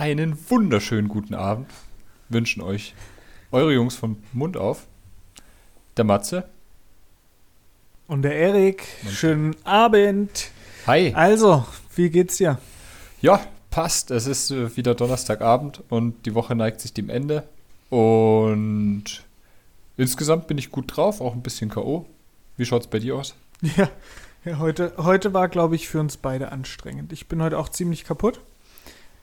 Einen wunderschönen guten Abend wünschen euch eure Jungs vom Mund auf. Der Matze. Und der Erik. Schönen Abend. Hi. Also, wie geht's dir? Ja, passt. Es ist äh, wieder Donnerstagabend und die Woche neigt sich dem Ende. Und insgesamt bin ich gut drauf, auch ein bisschen K.O. Wie schaut's bei dir aus? Ja, ja heute, heute war, glaube ich, für uns beide anstrengend. Ich bin heute auch ziemlich kaputt.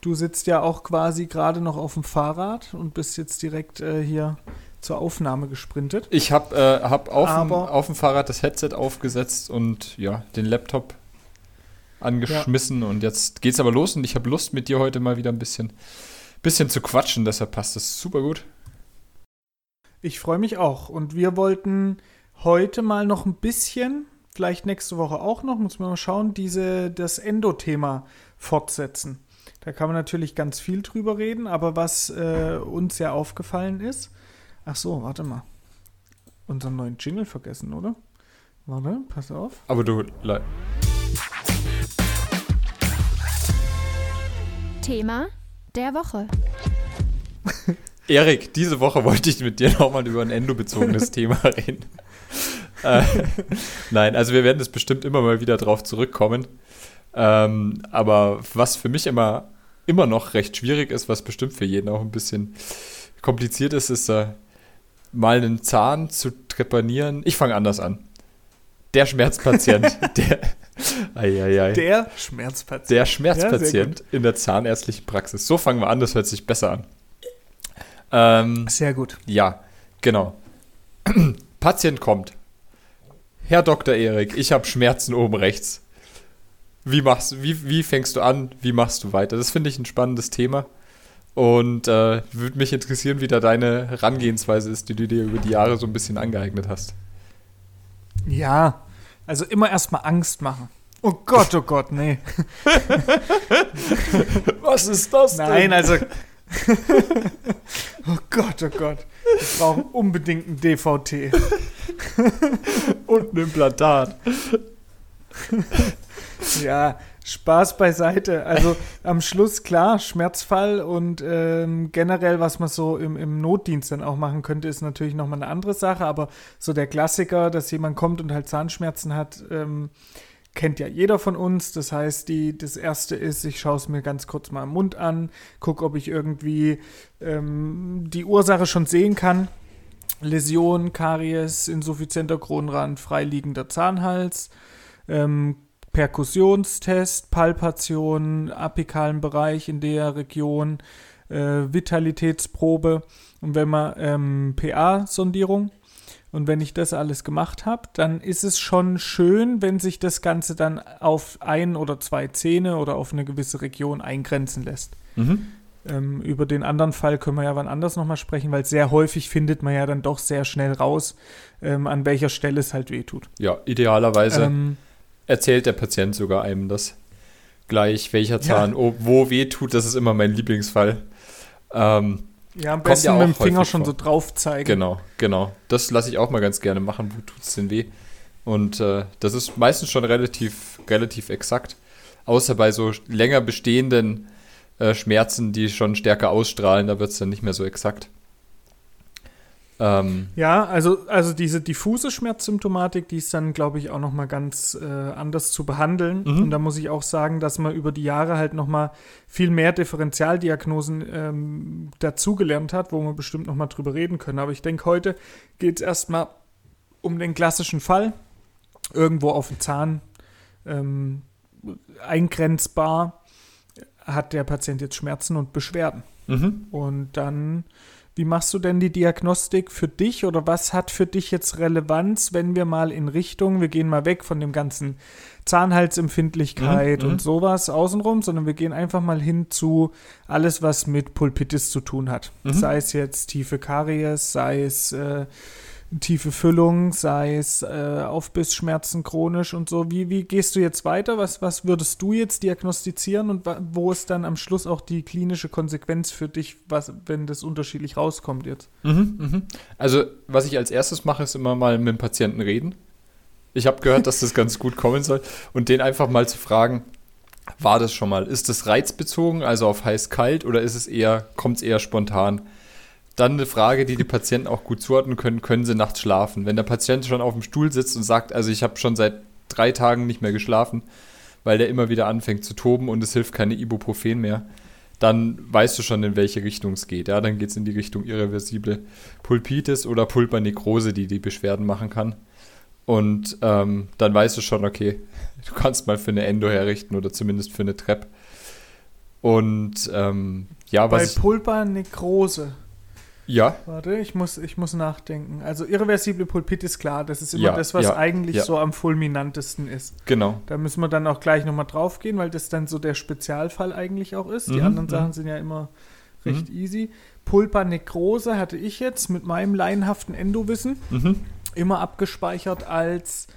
Du sitzt ja auch quasi gerade noch auf dem Fahrrad und bist jetzt direkt äh, hier zur Aufnahme gesprintet. Ich habe äh, hab auf, dem, auf dem Fahrrad das Headset aufgesetzt und ja, den Laptop angeschmissen ja. und jetzt geht's aber los und ich habe Lust mit dir heute mal wieder ein bisschen, bisschen zu quatschen, deshalb passt das super gut. Ich freue mich auch und wir wollten heute mal noch ein bisschen, vielleicht nächste Woche auch noch, muss man mal schauen, diese, das Endo-Thema fortsetzen. Da kann man natürlich ganz viel drüber reden, aber was äh, uns ja aufgefallen ist. Ach so, warte mal. Unseren neuen Jingle vergessen, oder? Warte, pass auf. Aber du. Thema der Woche. Erik, diese Woche wollte ich mit dir nochmal über ein endobezogenes Thema reden. äh, nein, also wir werden es bestimmt immer mal wieder drauf zurückkommen. Ähm, aber was für mich immer immer noch recht schwierig ist, was bestimmt für jeden auch ein bisschen kompliziert ist, ist äh, mal einen Zahn zu trepanieren. Ich fange anders an. Der Schmerzpatient, der, ai, ai, ai. der Schmerzpatient, der Schmerzpatient ja, in der zahnärztlichen Praxis. So fangen wir an, das hört sich besser an. Ähm, sehr gut. Ja, genau. Patient kommt. Herr Dr. Erik, ich habe Schmerzen oben rechts. Wie, machst, wie, wie fängst du an? Wie machst du weiter? Das finde ich ein spannendes Thema. Und äh, würde mich interessieren, wie da deine Herangehensweise ist, die du dir über die Jahre so ein bisschen angeeignet hast. Ja, also immer erstmal Angst machen. Oh Gott, oh Gott, nee. Was ist das denn? Nein, also. oh Gott, oh Gott. Wir brauchen unbedingt ein DVT. Und ein Implantat ja, Spaß beiseite. Also am Schluss, klar, Schmerzfall und ähm, generell, was man so im, im Notdienst dann auch machen könnte, ist natürlich nochmal eine andere Sache. Aber so der Klassiker, dass jemand kommt und halt Zahnschmerzen hat, ähm, kennt ja jeder von uns. Das heißt, die, das erste ist, ich schaue es mir ganz kurz mal im Mund an, gucke, ob ich irgendwie ähm, die Ursache schon sehen kann. Läsion, Karies, insuffizienter Kronrand, freiliegender Zahnhals. Ähm, Perkussionstest, Palpation, apikalen Bereich in der Region, äh, Vitalitätsprobe und wenn man ähm, PA-Sondierung. Und wenn ich das alles gemacht habe, dann ist es schon schön, wenn sich das Ganze dann auf ein oder zwei Zähne oder auf eine gewisse Region eingrenzen lässt. Mhm. Ähm, über den anderen Fall können wir ja wann anders nochmal sprechen, weil sehr häufig findet man ja dann doch sehr schnell raus, ähm, an welcher Stelle es halt wehtut. Ja, idealerweise. Ähm, erzählt der Patient sogar einem das gleich, welcher Zahn ja. wo weh tut. Das ist immer mein Lieblingsfall. Ähm, ja, am besten ja mit dem Finger schon vor. so drauf zeigen. Genau, genau. Das lasse ich auch mal ganz gerne machen. Wo tut es denn weh? Und äh, das ist meistens schon relativ, relativ exakt. Außer bei so länger bestehenden äh, Schmerzen, die schon stärker ausstrahlen, da wird es dann nicht mehr so exakt. Ähm, ja, also, also diese diffuse Schmerzsymptomatik, die ist dann, glaube ich, auch noch mal ganz äh, anders zu behandeln. Mhm. Und da muss ich auch sagen, dass man über die Jahre halt noch mal viel mehr Differentialdiagnosen ähm, dazugelernt hat, wo wir bestimmt noch mal drüber reden können. Aber ich denke, heute geht es erstmal um den klassischen Fall. Irgendwo auf dem Zahn ähm, eingrenzbar hat der Patient jetzt Schmerzen und Beschwerden. Mhm. Und dann wie machst du denn die Diagnostik für dich oder was hat für dich jetzt Relevanz, wenn wir mal in Richtung, wir gehen mal weg von dem ganzen Zahnhalsempfindlichkeit mhm, und mhm. sowas außenrum, sondern wir gehen einfach mal hin zu alles, was mit Pulpitis zu tun hat. Mhm. Sei es jetzt tiefe Karies, sei es äh, tiefe Füllung, sei es äh, Aufbissschmerzen chronisch und so. Wie, wie gehst du jetzt weiter? Was, was würdest du jetzt diagnostizieren und wo ist dann am Schluss auch die klinische Konsequenz für dich, was, wenn das unterschiedlich rauskommt jetzt? Mhm, mh. Also, was ich als erstes mache, ist immer mal mit dem Patienten reden. Ich habe gehört, dass das ganz gut kommen soll und den einfach mal zu fragen, war das schon mal? Ist das reizbezogen, also auf heiß-kalt, oder ist es eher, kommt es eher spontan? Dann eine Frage, die die Patienten auch gut zuordnen können, können sie nachts schlafen? Wenn der Patient schon auf dem Stuhl sitzt und sagt, also ich habe schon seit drei Tagen nicht mehr geschlafen, weil der immer wieder anfängt zu toben und es hilft keine Ibuprofen mehr, dann weißt du schon, in welche Richtung es geht. Ja, dann geht es in die Richtung irreversible Pulpitis oder Pulpernekrose, die die Beschwerden machen kann. Und ähm, dann weißt du schon, okay, du kannst mal für eine Endo herrichten oder zumindest für eine Trepp. Und ähm, ja, Bei was ich, Pulpernekrose. Ja, Warte, ich muss, ich muss nachdenken. Also irreversible Pulpitis, klar, das ist immer Ja, das, was ja, eigentlich ja. so am fulminantesten ist. genau. Da müssen wir dann auch gleich nochmal drauf gehen, weil das dann so der Spezialfall eigentlich auch ist. Die Mhm, anderen mhm. Sachen sind ja immer recht easy. Pulpernekrose hatte ich jetzt mit meinem laienhaften Endowissen Mhm. immer abgespeichert als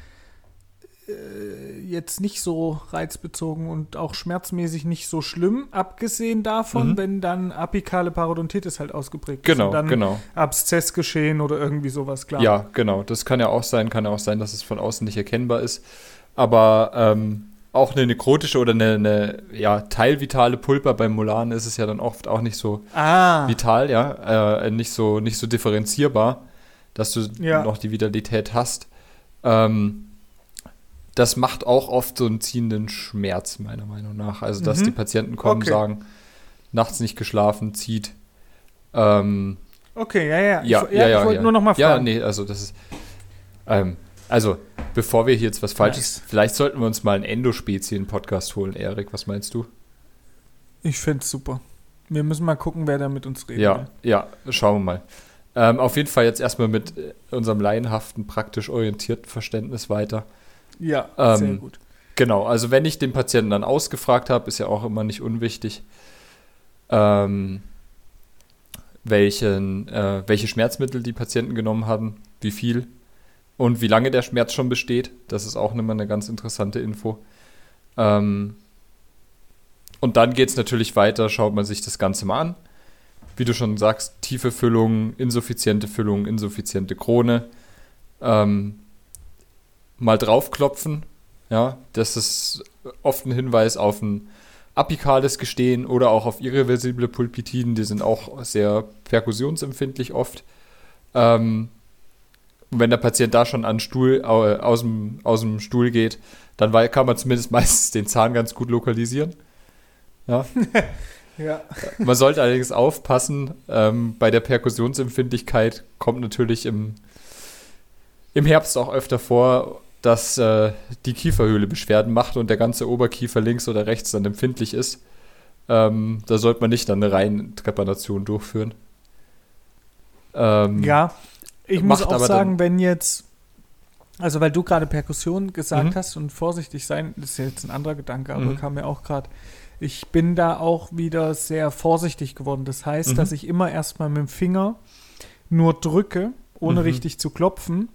äh, jetzt nicht so reizbezogen und auch schmerzmäßig nicht so schlimm, abgesehen davon, Mhm. wenn dann apikale Parodontitis halt ausgeprägt ist. Genau, und dann genau. Abszess geschehen oder irgendwie sowas, klar. Ja, genau. Das kann ja auch sein, kann ja auch sein, dass es von außen nicht erkennbar ist. Aber ähm, auch eine nekrotische oder eine, eine ja, teilvitale Pulpa beim Molaren ist es ja dann oft auch nicht so Ah, vital, ja, äh, nicht so nicht so differenzierbar, dass du Ja. noch die Vitalität hast. Ähm, das macht auch oft so einen ziehenden Schmerz, meiner Meinung nach. Also, dass Mhm. die Patienten kommen, Okay. sagen, nachts nicht geschlafen, zieht. Ähm, okay, ja, ja. ja, ich, ja, ja. ich wollte ja. nur noch mal Ja, fragen. nee, also das ist. Ähm, also, bevor wir hier jetzt was Falsches. Nice. Vielleicht sollten wir uns mal einen Endospezien-Podcast holen, Erik. Was meinst du? Ich finde es super. Wir müssen mal gucken, wer da mit uns redet. Ja, ja, schauen wir mal. Ähm, auf jeden Fall jetzt erstmal mit äh, unserem laienhaften, praktisch orientierten Verständnis weiter. Ja, Ähm, sehr gut. Genau, also wenn ich den Patienten dann ausgefragt habe, ist ja auch immer nicht unwichtig, ähm, welchen, äh, welche Schmerzmittel die Patienten genommen haben, wie viel und wie lange der Schmerz schon besteht. Das ist auch immer eine ganz interessante Info. Ähm, und dann geht es natürlich weiter, schaut man sich das Ganze mal an. Wie du schon sagst, tiefe Füllung, insuffiziente Füllung, insuffiziente Krone. Ähm, mal draufklopfen, ja, das ist oft ein Hinweis auf ein apikales Gestehen oder auch auf irreversible Pulpitiden, die sind auch sehr perkussionsempfindlich oft. Ähm, wenn der Patient da schon an Stuhl, au- aus, dem, aus dem Stuhl geht, dann wei- kann man zumindest meistens den Zahn ganz gut lokalisieren. Ja. Ja. Man sollte allerdings aufpassen, ähm, bei der Perkussionsempfindlichkeit kommt natürlich im, im Herbst auch öfter vor, dass äh, die Kieferhöhle Beschwerden macht und der ganze Oberkiefer links oder rechts dann empfindlich ist. Ähm, da sollte man nicht dann eine Reintrepanation durchführen. Ähm, Ja, ich muss auch sagen, wenn jetzt, also weil du gerade Perkussion gesagt Mhm. hast und vorsichtig sein, das ist jetzt ein anderer Gedanke, aber Mhm. kam mir auch gerade. Ich bin da auch wieder sehr vorsichtig geworden. Das heißt, Mhm. dass ich immer erstmal mit dem Finger nur drücke, ohne Mhm. richtig zu klopfen.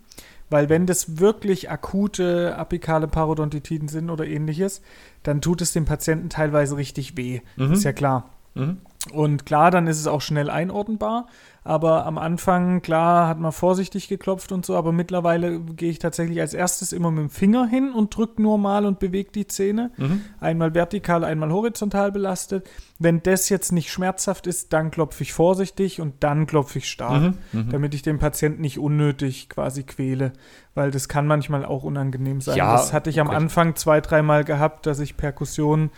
Weil wenn das wirklich akute apikale Parodontitiden sind oder ähnliches, dann tut es dem Patienten teilweise richtig weh. Mhm. Ist ja klar. Mhm. Und klar, dann ist es auch schnell einordnbar. Aber am Anfang, klar, hat man vorsichtig geklopft und so. Aber mittlerweile gehe ich tatsächlich als erstes immer mit dem Finger hin und drücke nur mal und bewege die Zähne. Mhm. Einmal vertikal, einmal horizontal belastet. Wenn das jetzt nicht schmerzhaft ist, dann klopfe ich vorsichtig und dann klopfe ich stark. Mhm. Mhm. Damit ich den Patienten nicht unnötig quasi quäle. Weil das kann manchmal auch unangenehm sein. Ja, das hatte ich am okay. Anfang zwei, dreimal gehabt, dass ich Perkussion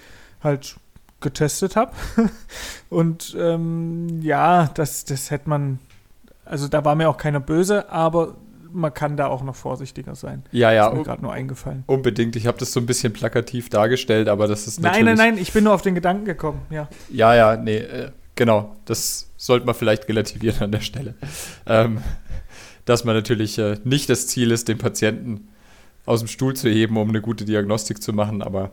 halt getestet habe. Und ähm, ja, das, das hätte man, also da war mir auch keiner böse, aber man kann da auch noch vorsichtiger sein. Ja, ja, ist mir gerade nur eingefallen. unbedingt. Ich habe das so ein bisschen plakativ dargestellt, aber das ist Nein, natürlich... nein, nein, ich bin nur auf den Gedanken gekommen, ja. Ja, ja, nee, äh, genau. Das sollte man vielleicht relativieren an der Stelle. Ähm, dass man natürlich äh, nicht das Ziel ist, den Patienten aus dem Stuhl zu heben, um eine gute Diagnostik zu machen, aber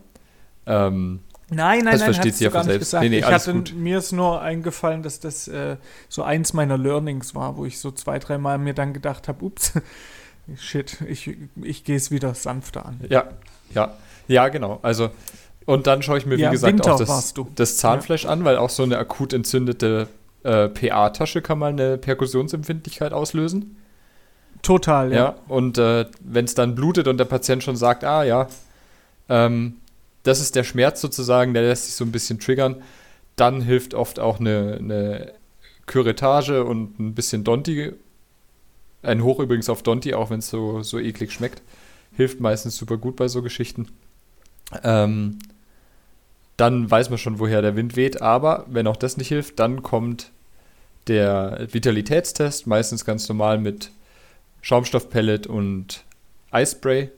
ähm, Nein, nein, Das nein, versteht sie ja gar von nicht selbst. gesagt. Nee, nee, ich hatte, gut. mir ist nur eingefallen, dass das äh, so eins meiner Learnings war, wo ich so zwei, dreimal mir dann gedacht habe, ups, shit, ich, ich gehe es wieder sanfter an. ja, ja, ja, genau. Also, und dann schaue ich mir, wie Ja, gesagt, Winter auch das, das Zahnfleisch an, weil auch so eine akut entzündete äh, PA-Tasche kann mal eine Perkussionsempfindlichkeit auslösen. Total, Ja, ja. und äh, wenn es dann blutet und der Patient schon sagt, ah ja, ähm, das ist der Schmerz sozusagen, der lässt sich so ein bisschen triggern. Dann hilft oft auch eine, eine Curettage und ein bisschen Donti. Ein Hoch übrigens auf Donti, auch wenn es so, so eklig schmeckt. Hilft meistens super gut bei so Geschichten. Ähm, dann weiß man schon, woher der Wind weht. Aber wenn auch das nicht hilft, dann kommt der Vitalitätstest, meistens ganz normal mit Schaumstoffpellet und Eispray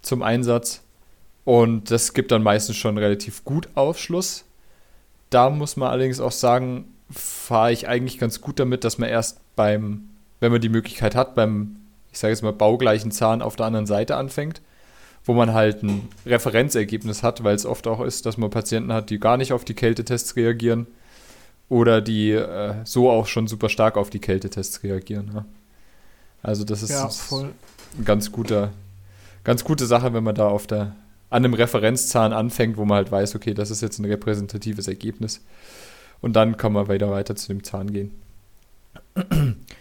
zum Einsatz. Und das gibt dann meistens schon relativ gut Aufschluss. Da muss man allerdings auch sagen, fahre ich eigentlich ganz gut damit, dass man erst beim, wenn man die Möglichkeit hat, beim, ich sage jetzt mal, baugleichen Zahn auf der anderen Seite anfängt, wo man halt ein Referenzergebnis hat, weil es oft auch ist, dass man Patienten hat, die gar nicht auf die Kältetests reagieren oder die äh, so auch schon super stark auf die Kältetests reagieren. Ja. Also das ist ja, voll. ein ganz guter, ganz gute Sache, wenn man da auf der an einem Referenzzahn anfängt, wo man halt weiß, okay, das ist jetzt ein repräsentatives Ergebnis. Und dann kann man weiter weiter zu dem Zahn gehen.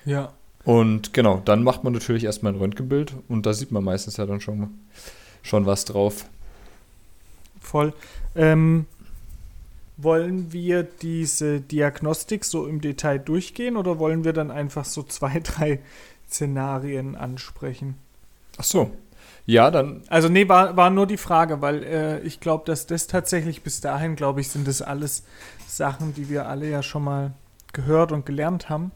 Ja. Und genau, dann macht man natürlich erstmal ein Röntgenbild und da sieht man meistens ja dann schon, schon was drauf. Voll. Ähm, wollen wir diese Diagnostik so im Detail durchgehen oder wollen wir dann einfach so zwei, drei Szenarien ansprechen? Ach so. Ja, dann. Also, nee, war, war nur die Frage, weil äh, ich glaube, dass das tatsächlich bis dahin, glaube ich, sind das alles Sachen, die wir alle ja schon mal gehört und gelernt haben.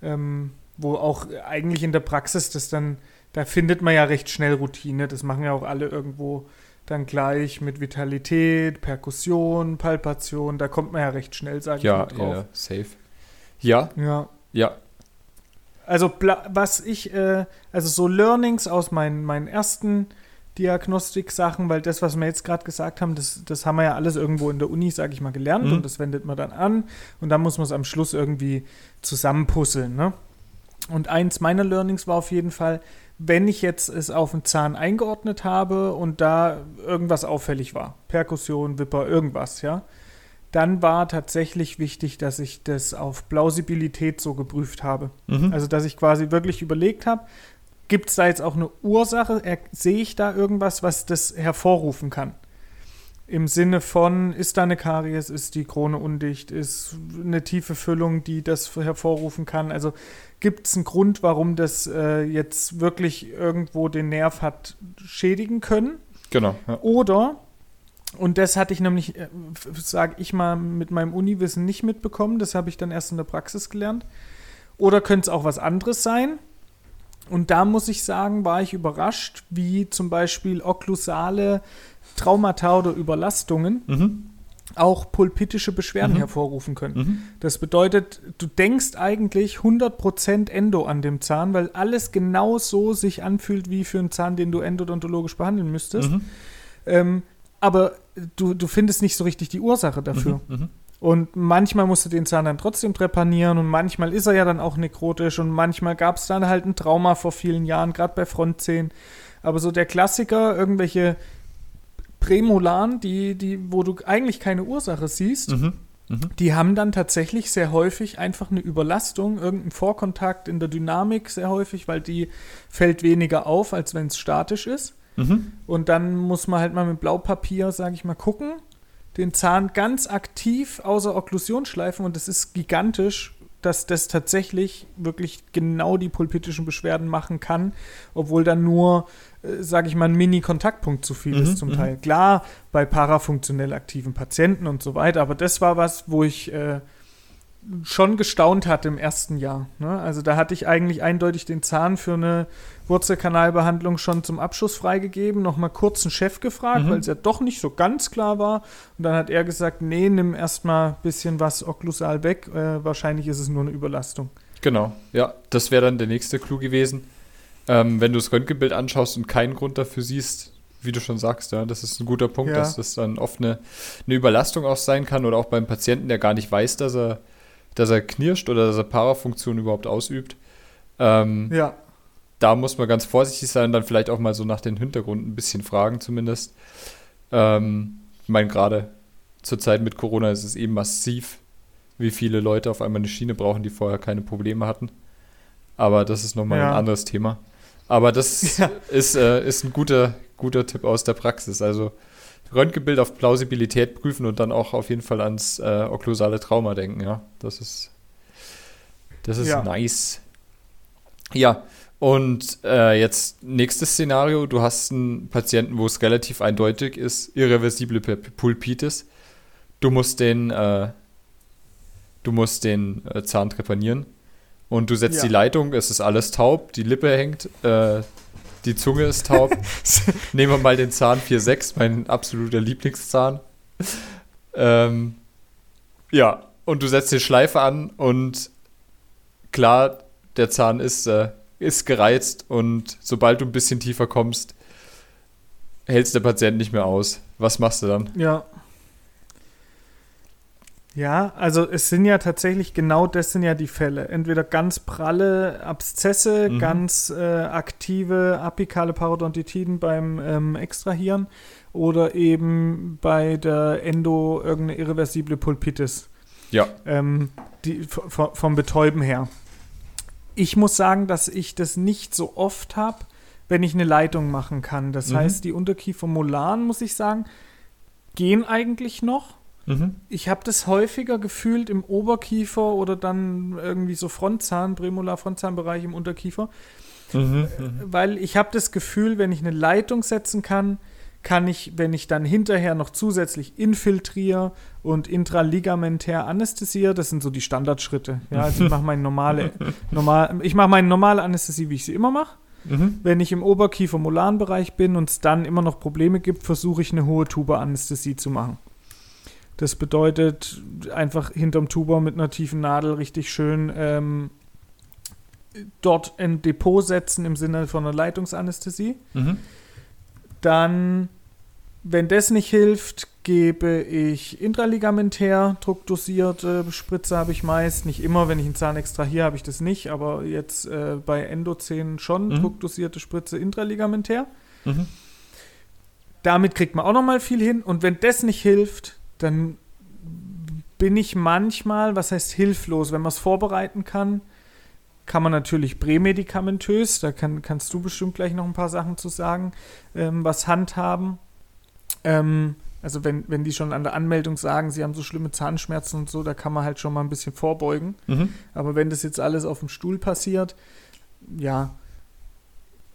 Ähm, wo auch eigentlich in der Praxis das dann, da findet man ja recht schnell Routine. Das machen ja auch alle irgendwo dann gleich mit Vitalität, Perkussion, Palpation. Da kommt man ja recht schnell, sage ja, ich mal drauf. Ja, safe. Ja. Ja. Ja, also was ich, äh, also so Learnings aus meinen, meinen ersten Diagnostik-Sachen, weil das, was wir jetzt gerade gesagt haben, das, das haben wir ja alles irgendwo in der Uni, sage ich mal, gelernt mhm. und das wendet man dann an und dann muss man es am Schluss irgendwie zusammenpuzzeln. Ne? Und eins meiner Learnings war auf jeden Fall, wenn ich jetzt es auf den Zahn eingeordnet habe und da irgendwas auffällig war, Perkussion, Wipper, irgendwas, ja, dann war tatsächlich wichtig, dass ich das auf Plausibilität so geprüft habe. Mhm. Also, dass ich quasi wirklich überlegt habe, gibt es da jetzt auch eine Ursache? Sehe ich da irgendwas, was das hervorrufen kann? Im Sinne von, ist da eine Karies, ist die Krone undicht, ist eine tiefe Füllung, die das hervorrufen kann? Also gibt es einen Grund, warum das äh, jetzt wirklich irgendwo den Nerv hat schädigen können? Genau. Ja. Oder und das hatte ich nämlich, äh, sage ich mal, mit meinem Uniwissen nicht mitbekommen. Das habe ich dann erst in der Praxis gelernt. Oder könnte es auch was anderes sein? Und da muss ich sagen, war ich überrascht, wie zum Beispiel okklusale Traumata oder Überlastungen mhm. auch pulpitische Beschwerden mhm. hervorrufen können. Mhm. Das bedeutet, du denkst eigentlich 100% Endo an dem Zahn, weil alles genau so sich anfühlt wie für einen Zahn, den du endodontologisch behandeln müsstest. Mhm. Ähm, aber du, du findest nicht so richtig die Ursache dafür. Mhm, mh. Und manchmal musst du den Zahn dann trotzdem trepanieren und manchmal ist er ja dann auch nekrotisch und manchmal gab es dann halt ein Trauma vor vielen Jahren, gerade bei Frontzähnen. Aber so der Klassiker, irgendwelche Prämolaren, die, die, wo du eigentlich keine Ursache siehst, mhm, mh. die haben dann tatsächlich sehr häufig einfach eine Überlastung, irgendein Vorkontakt in der Dynamik sehr häufig, weil die fällt weniger auf, als wenn es statisch ist. Mhm. Und dann muss man halt mal mit Blaupapier, sage ich mal, gucken, den Zahn ganz aktiv außer Okklusion schleifen und das ist gigantisch, dass das tatsächlich wirklich genau die pulpitischen Beschwerden machen kann, obwohl dann nur, äh, sage ich mal, ein Mini-Kontaktpunkt zu viel mhm, ist zum mhm. Teil. Klar, bei parafunktionell aktiven Patienten und so weiter, aber das war was, wo ich äh, schon gestaunt hatte im ersten Jahr. Ne? Also da hatte ich eigentlich eindeutig den Zahn für eine Wurzelkanalbehandlung schon zum Abschluss freigegeben, nochmal kurz einen Chef gefragt, mhm. weil es ja doch nicht so ganz klar war. Und dann hat er gesagt, nee, nimm erstmal ein bisschen was okklusal weg. Äh, wahrscheinlich ist es nur eine Überlastung. Genau, ja, das wäre dann der nächste Clou gewesen. Ähm, wenn du das Röntgenbild anschaust und keinen Grund dafür siehst, wie du schon sagst, ja, das ist ein guter Punkt, ja. dass das dann oft eine, eine Überlastung auch sein kann oder auch beim Patienten, der gar nicht weiß, dass er, dass er knirscht oder dass er Parafunktion überhaupt ausübt. Ähm, ja da muss man ganz vorsichtig sein, dann vielleicht auch mal so nach den Hintergründen ein bisschen fragen zumindest. Ähm, ich meine, gerade zur Zeit mit Corona ist es eben massiv, wie viele Leute auf einmal eine Schiene brauchen, die vorher keine Probleme hatten. Aber das ist nochmal ja. ein anderes Thema. Aber das ja. ist, äh, ist ein guter, guter Tipp aus der Praxis. Also Röntgenbild auf Plausibilität prüfen und dann auch auf jeden Fall ans äh, okklusale Trauma denken, ja. Das ist, das ist Ja. nice. Ja, und äh, jetzt nächstes Szenario, du hast einen Patienten, wo es relativ eindeutig ist, irreversible Pu- Pulpitis. Du musst den, äh, du musst den äh, Zahn trepanieren und du setzt Ja. die Leitung, es ist alles taub, die Lippe hängt, äh, die Zunge ist taub. Nehmen wir mal den Zahn 4.6, mein absoluter Lieblingszahn. Ähm, ja, und du setzt die Schleife an und klar, der Zahn ist, äh, ist gereizt und sobald du ein bisschen tiefer kommst, hältst der Patient nicht mehr aus. Was machst du dann? Ja. Ja, also es sind ja tatsächlich genau das sind ja die Fälle. Entweder ganz pralle Abszesse, Mhm. ganz äh, aktive apikale Parodontitiden beim ähm, Extrahieren oder eben bei der Endo irgendeine irreversible Pulpitis. Ja. Ähm, die, vom Betäuben her. Ich muss sagen, dass ich das nicht so oft habe, wenn ich eine Leitung machen kann. Das Mhm. heißt, die Unterkiefermolaren, muss ich sagen, gehen eigentlich noch. Mhm. Ich habe das häufiger gefühlt im Oberkiefer oder dann irgendwie so Frontzahn, Prämolar-Frontzahnbereich im Unterkiefer, Mhm. weil ich habe das Gefühl, wenn ich eine Leitung setzen kann, kann ich, wenn ich dann hinterher noch zusätzlich infiltriere und intraligamentär anästhesiere, das sind so die Standardschritte. Ja, also ich mache meine normale, normal, ich mache meine normale Anästhesie, wie ich sie immer mache. Mhm. Wenn ich im Oberkiefer-Molan-Bereich bin und es dann immer noch Probleme gibt, versuche ich eine hohe Tuba-Anästhesie zu machen. Das bedeutet einfach hinterm Tuba mit einer tiefen Nadel richtig schön ähm, dort ein Depot setzen im Sinne von einer Leitungsanästhesie. Mhm. Dann, wenn das nicht hilft, gebe ich intraligamentär druckdosierte Spritze habe ich meist. Nicht immer, wenn ich einen Zahn extrahiere, habe ich das nicht, aber jetzt äh, bei Endozähnen schon Mhm. druckdosierte Spritze intraligamentär. Mhm. Damit kriegt man auch noch mal viel hin. Und wenn das nicht hilft, dann bin ich manchmal, was heißt hilflos, wenn man es vorbereiten kann, kann man natürlich prämedikamentös, da kann, kannst du bestimmt gleich noch ein paar Sachen zu sagen, ähm, was handhaben. Ähm, also wenn, wenn die schon an der Anmeldung sagen, sie haben so schlimme Zahnschmerzen und so, da kann man halt schon mal ein bisschen vorbeugen. Mhm. Aber wenn das jetzt alles auf dem Stuhl passiert, ja.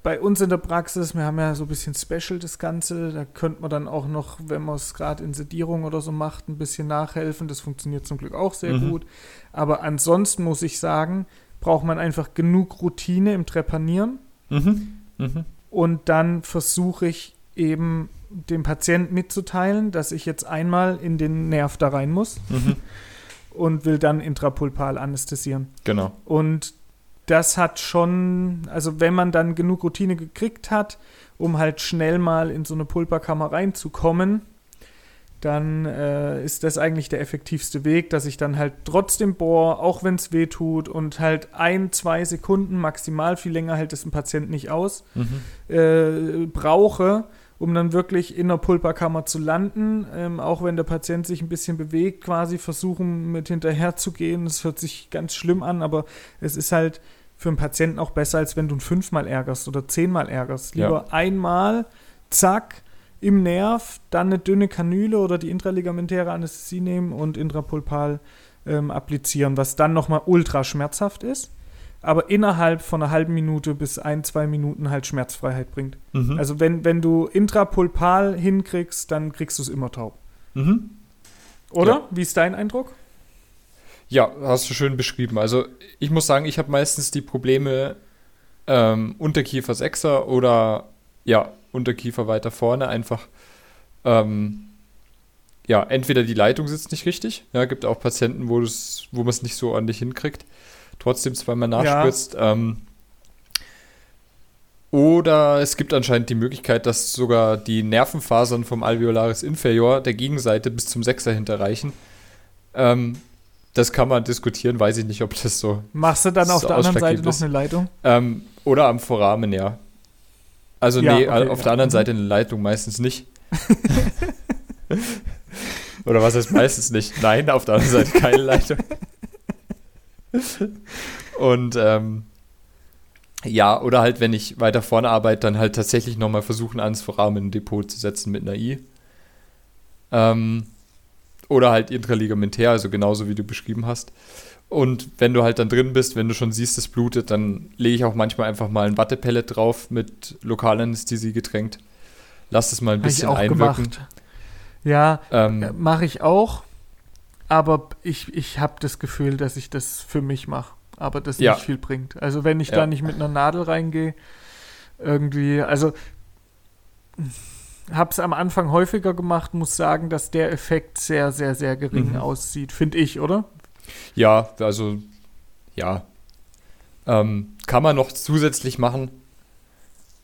Bei uns in der Praxis, wir haben ja so ein bisschen Special das Ganze, da könnte man dann auch noch, wenn man es gerade in Sedierung oder so macht, ein bisschen nachhelfen. Das funktioniert zum Glück auch sehr Mhm. gut. Aber ansonsten muss ich sagen, braucht man einfach genug Routine im Trepanieren Mhm. Mhm. und dann versuche ich eben dem Patienten mitzuteilen, dass ich jetzt einmal in den Nerv da rein muss Mhm. und will dann intrapulpal anästhesieren. Genau. Und das hat schon, also wenn man dann genug Routine gekriegt hat, um halt schnell mal in so eine Pulperkammer reinzukommen, dann äh, ist das eigentlich der effektivste Weg, dass ich dann halt trotzdem bohr, auch wenn es weh tut und halt ein, zwei Sekunden maximal, viel länger hält es ein Patient nicht aus, Mhm. äh, brauche, um dann wirklich in der Pulperkammer zu landen. Ähm, auch wenn der Patient sich ein bisschen bewegt, quasi versuchen mit hinterher zu gehen. Das hört sich ganz schlimm an, aber es ist halt für einen Patienten auch besser, als wenn du ihn fünfmal ärgerst oder zehnmal ärgerst. Ja. Lieber einmal, zack, im Nerv, dann eine dünne Kanüle oder die intraligamentäre Anästhesie nehmen und intrapulpal ähm, applizieren, was dann nochmal ultra schmerzhaft ist, aber innerhalb von einer halben Minute bis ein, zwei Minuten halt Schmerzfreiheit bringt. Mhm. Also wenn, wenn du intrapulpal hinkriegst, dann kriegst du es immer taub. Mhm. Oder? Ja. Wie ist dein Eindruck? Ja, hast du schön beschrieben. Also ich muss sagen, ich habe meistens die Probleme ähm, Unterkiefer Sechser oder ja, Unterkiefer weiter vorne einfach. Ähm, ja, entweder die Leitung sitzt nicht richtig. Ja, gibt auch Patienten, wo man es nicht so ordentlich hinkriegt. Trotzdem zweimal nachspritzt. Ähm, oder es gibt anscheinend die Möglichkeit, dass sogar die Nervenfasern vom Alveolaris inferior der Gegenseite bis zum Sechser hinterreichen. Ähm, das kann man diskutieren, weiß ich nicht, ob das so. Machst du dann auf So der anderen Seite noch eine Leitung? Ähm, oder am Vorrahmen, ja. Also, Ja, nee, okay, auf ja. der anderen Mhm. Seite eine Leitung meistens nicht. oder was heißt meistens nicht? Nein, auf der anderen Seite keine Leitung. Und ähm, ja, oder halt, wenn ich weiter vorne arbeite, dann halt tatsächlich nochmal versuchen, ans Vorrahmen Depot zu setzen mit einer I. Ähm, oder halt intraligamentär, also genauso wie du beschrieben hast. Und wenn du halt dann drin bist, wenn du schon siehst, es blutet, dann lege ich auch manchmal einfach mal ein Wattepellet drauf mit Lokalanästhesie getränkt. Lass es mal ein bisschen einwirken. gemacht. Ja, Ähm, mache ich auch. Aber ich, ich habe das Gefühl, dass ich das für mich mache. Aber das Ja. nicht viel bringt. Also wenn ich Ja. da nicht mit einer Nadel reingehe, irgendwie, also habe es am Anfang häufiger gemacht, muss sagen, dass der Effekt sehr, sehr, sehr gering Mhm. aussieht. Finde ich, oder? Ja, also ja. Ähm, kann man noch zusätzlich machen.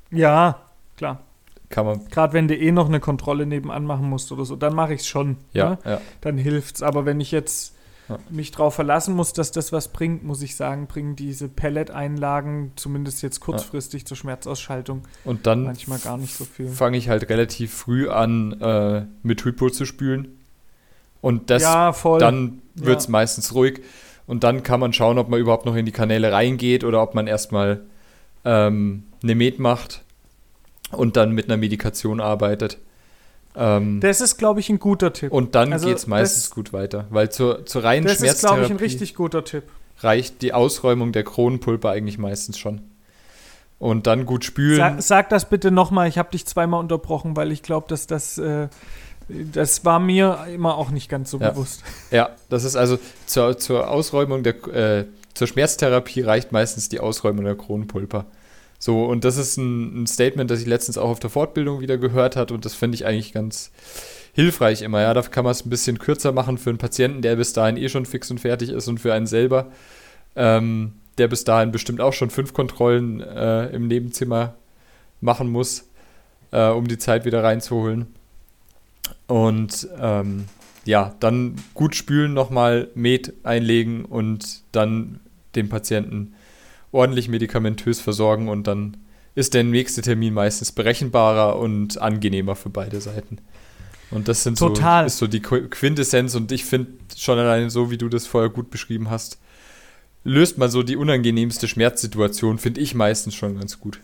Ja, klar. Kann man, Gerade wenn du eh noch eine Kontrolle nebenan machen musst oder so, dann mache ich es schon. ja, Ne? ja. Dann hilft's. Aber wenn ich jetzt Ja. mich drauf verlassen muss, dass das was bringt, muss ich sagen, bringen diese Pellet-Einlagen, zumindest jetzt kurzfristig zur Schmerzausschaltung, Und dann manchmal gar nicht so viel. fange ich halt relativ früh an, äh, mit Hypo zu spülen. Und das, ja, dann wird es Ja. meistens ruhig. Und dann kann man schauen, ob man überhaupt noch in die Kanäle reingeht oder ob man erstmal ähm, eine Med macht und dann mit einer Medikation arbeitet. Ähm, das ist, glaube ich, ein guter Tipp. und dann also geht es meistens das- gut weiter. Weil zur, zur reinen das ist, glaube Schmerztherapie ich, ein richtig guter Tipp. reicht die Ausräumung der Kronenpulpe eigentlich meistens schon. Und dann gut spülen. Sag, sag das bitte nochmal, ich habe dich zweimal unterbrochen, weil ich glaube, dass das, äh, das war mir immer auch nicht ganz so Ja. bewusst. Ja, das ist also zur, zur Ausräumung der, äh, zur Schmerztherapie reicht meistens die Ausräumung der Kronenpulper. So, und das ist ein, ein Statement, das ich letztens auch auf der Fortbildung wieder gehört hat und das finde ich eigentlich ganz hilfreich immer. Ja, da kann man es ein bisschen kürzer machen für einen Patienten, der bis dahin eh schon fix und fertig ist und für einen selber, ähm, der bis dahin bestimmt auch schon fünf Kontrollen äh, im Nebenzimmer machen muss, äh, um die Zeit wieder reinzuholen. Und ähm, ja, dann gut spülen, nochmal Med einlegen und dann den Patienten ordentlich medikamentös versorgen und dann ist der nächste Termin meistens berechenbarer und angenehmer für beide Seiten. Und das sind Total. so, ist so die Qu- Quintessenz und ich finde schon alleine so, wie du das vorher gut beschrieben hast, löst man so die unangenehmste Schmerzsituation, finde ich meistens schon ganz gut.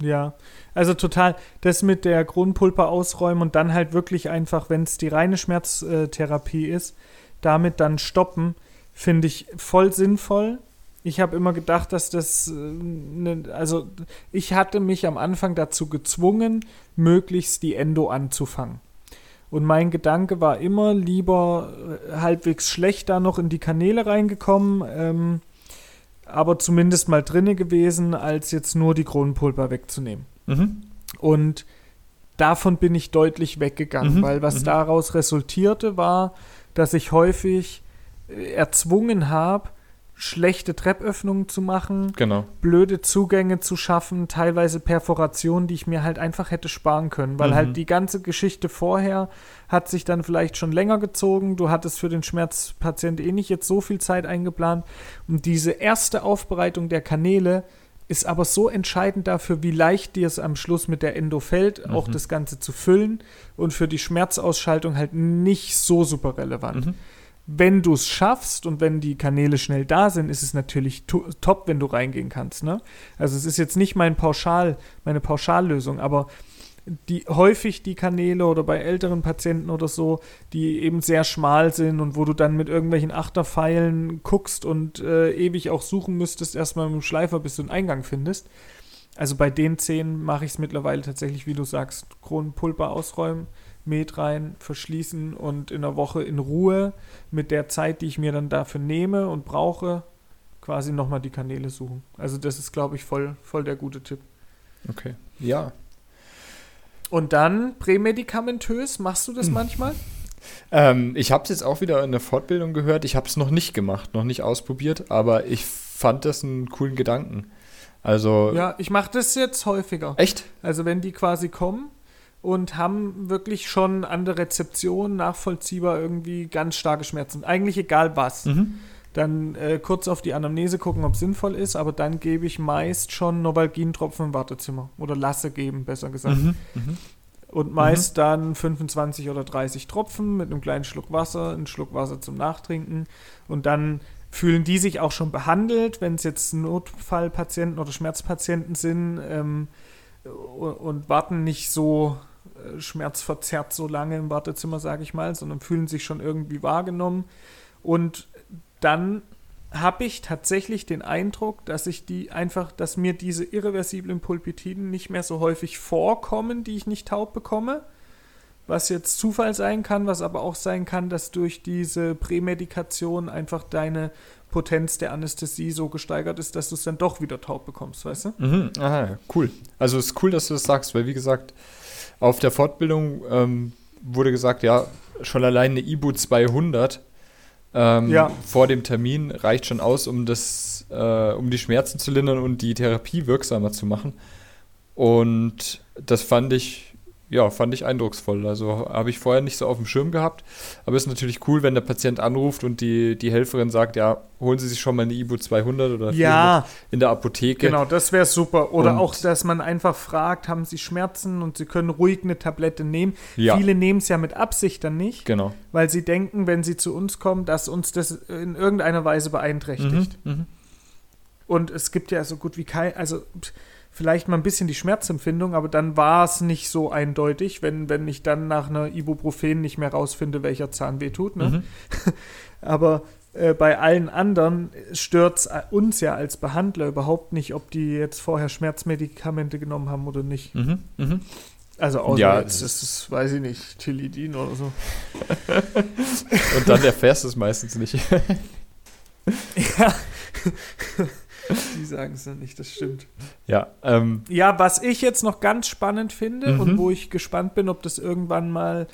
Ja, also total. Das mit der Kronenpulper ausräumen und dann halt wirklich einfach, wenn es die reine Schmerztherapie ist, damit dann stoppen, finde ich voll sinnvoll. Ich habe immer gedacht, dass das, äh, ne, also ich hatte mich am Anfang dazu gezwungen, möglichst die Endo anzufangen. Und mein Gedanke war immer lieber äh, halbwegs schlecht da noch in die Kanäle reingekommen, ähm, aber zumindest mal drinne gewesen, als jetzt nur die Kronenpulper wegzunehmen. Mhm. Und davon bin ich deutlich weggegangen, Mhm, weil was mhm. daraus resultierte, war, dass ich häufig äh, erzwungen habe, schlechte Treppöffnungen zu machen, Genau. blöde Zugänge zu schaffen, teilweise Perforationen, die ich mir halt einfach hätte sparen können, weil Mhm. halt die ganze Geschichte vorher hat sich dann vielleicht schon länger gezogen. Du hattest für den Schmerzpatient eh nicht jetzt so viel Zeit eingeplant und diese erste Aufbereitung der Kanäle ist aber so entscheidend dafür, wie leicht dir es am Schluss mit der Endo fällt, auch Mhm. das Ganze zu füllen und für die Schmerzausschaltung halt nicht so super relevant Mhm. Wenn du es schaffst und wenn die Kanäle schnell da sind, ist es natürlich to top, wenn du reingehen kannst. Ne? Also es ist jetzt nicht mein Pauschal, meine Pauschallösung, aber die häufig die Kanäle oder bei älteren Patienten oder so, die eben sehr schmal sind und wo du dann mit irgendwelchen Achterpfeilen guckst und äh, ewig auch suchen müsstest, erstmal mit dem Schleifer, bis du einen Eingang findest. Also bei den Zähnen mache ich es mittlerweile tatsächlich, wie du sagst, Kronenpulper ausräumen, Met rein, verschließen und in der Woche in Ruhe mit der Zeit, die ich mir dann dafür nehme und brauche, quasi nochmal die Kanäle suchen. Also das ist, glaube ich, voll, voll der gute Tipp. Okay. Ja. Und dann prämedikamentös, machst du das Hm. manchmal? Ähm, ich habe es jetzt auch wieder in der Fortbildung gehört. Ich habe es noch nicht gemacht, noch nicht ausprobiert, aber ich fand das einen coolen Gedanken. Also, Ja, ich mache das jetzt häufiger. echt? Also wenn die quasi kommen und haben wirklich schon an der Rezeption nachvollziehbar irgendwie ganz starke Schmerzen. Eigentlich egal was. Mhm. Dann äh, kurz auf die Anamnese gucken, ob sinnvoll ist, aber dann gebe ich meist schon Novalgin-Tropfen im Wartezimmer. Oder lasse geben, besser gesagt. Mhm. Mhm. Und meist dann 25 oder 30 Tropfen mit einem kleinen Schluck Wasser, einen Schluck Wasser zum Nachtrinken. Und dann fühlen die sich auch schon behandelt, wenn es jetzt Notfallpatienten oder Schmerzpatienten sind ähm, und, und warten nicht so schmerzverzerrt so lange im Wartezimmer, sage ich mal, sondern fühlen sich schon irgendwie wahrgenommen. Und dann habe ich tatsächlich den Eindruck, dass ich die einfach, dass mir diese irreversiblen Pulpitiden nicht mehr so häufig vorkommen, die ich nicht taub bekomme. Was jetzt Zufall sein kann, was aber auch sein kann, dass durch diese Prämedikation einfach deine Potenz der Anästhesie so gesteigert ist, dass du es dann doch wieder taub bekommst, weißt du? Mhm, aha, cool. Also es ist cool, dass du das sagst, weil wie gesagt, auf der Fortbildung ähm, wurde gesagt, ja, schon allein eine Ibu 200 ähm, Ja. vor dem Termin reicht schon aus, um das, äh, um die Schmerzen zu lindern und die Therapie wirksamer zu machen. Und das fand ich, ja, fand ich eindrucksvoll. Also habe ich vorher nicht so auf dem Schirm gehabt. Aber es ist natürlich cool, wenn der Patient anruft und die, die Helferin sagt, ja, holen Sie sich schon mal eine Ibu 200 oder 400 Ja, in der Apotheke. genau, das wäre super. Oder Und- auch, dass man einfach fragt, haben Sie Schmerzen und Sie können ruhig eine Tablette nehmen. Ja. Viele nehmen es ja mit Absicht dann nicht, Genau. weil sie denken, wenn sie zu uns kommen, dass uns das in irgendeiner Weise beeinträchtigt. Mhm, mhm. Und es gibt ja so gut wie kein, also vielleicht mal ein bisschen die Schmerzempfindung, aber dann war es nicht so eindeutig, wenn, wenn ich dann nach einer Ibuprofen nicht mehr rausfinde, welcher Zahn weh tut. Ne? Mhm. Aber äh, bei allen anderen stört es uns ja als Behandler überhaupt nicht, ob die jetzt vorher Schmerzmedikamente genommen haben oder nicht. Mhm, mhm. Also außer Ja, jetzt, ist, weiß ich nicht, Tilidin oder so. Und dann erfährst du es meistens nicht. Ja. Die sagen es dann nicht, das stimmt. ja, ähm, Ja, was ich jetzt noch ganz spannend finde Mhm. und wo ich gespannt bin, ob das irgendwann mal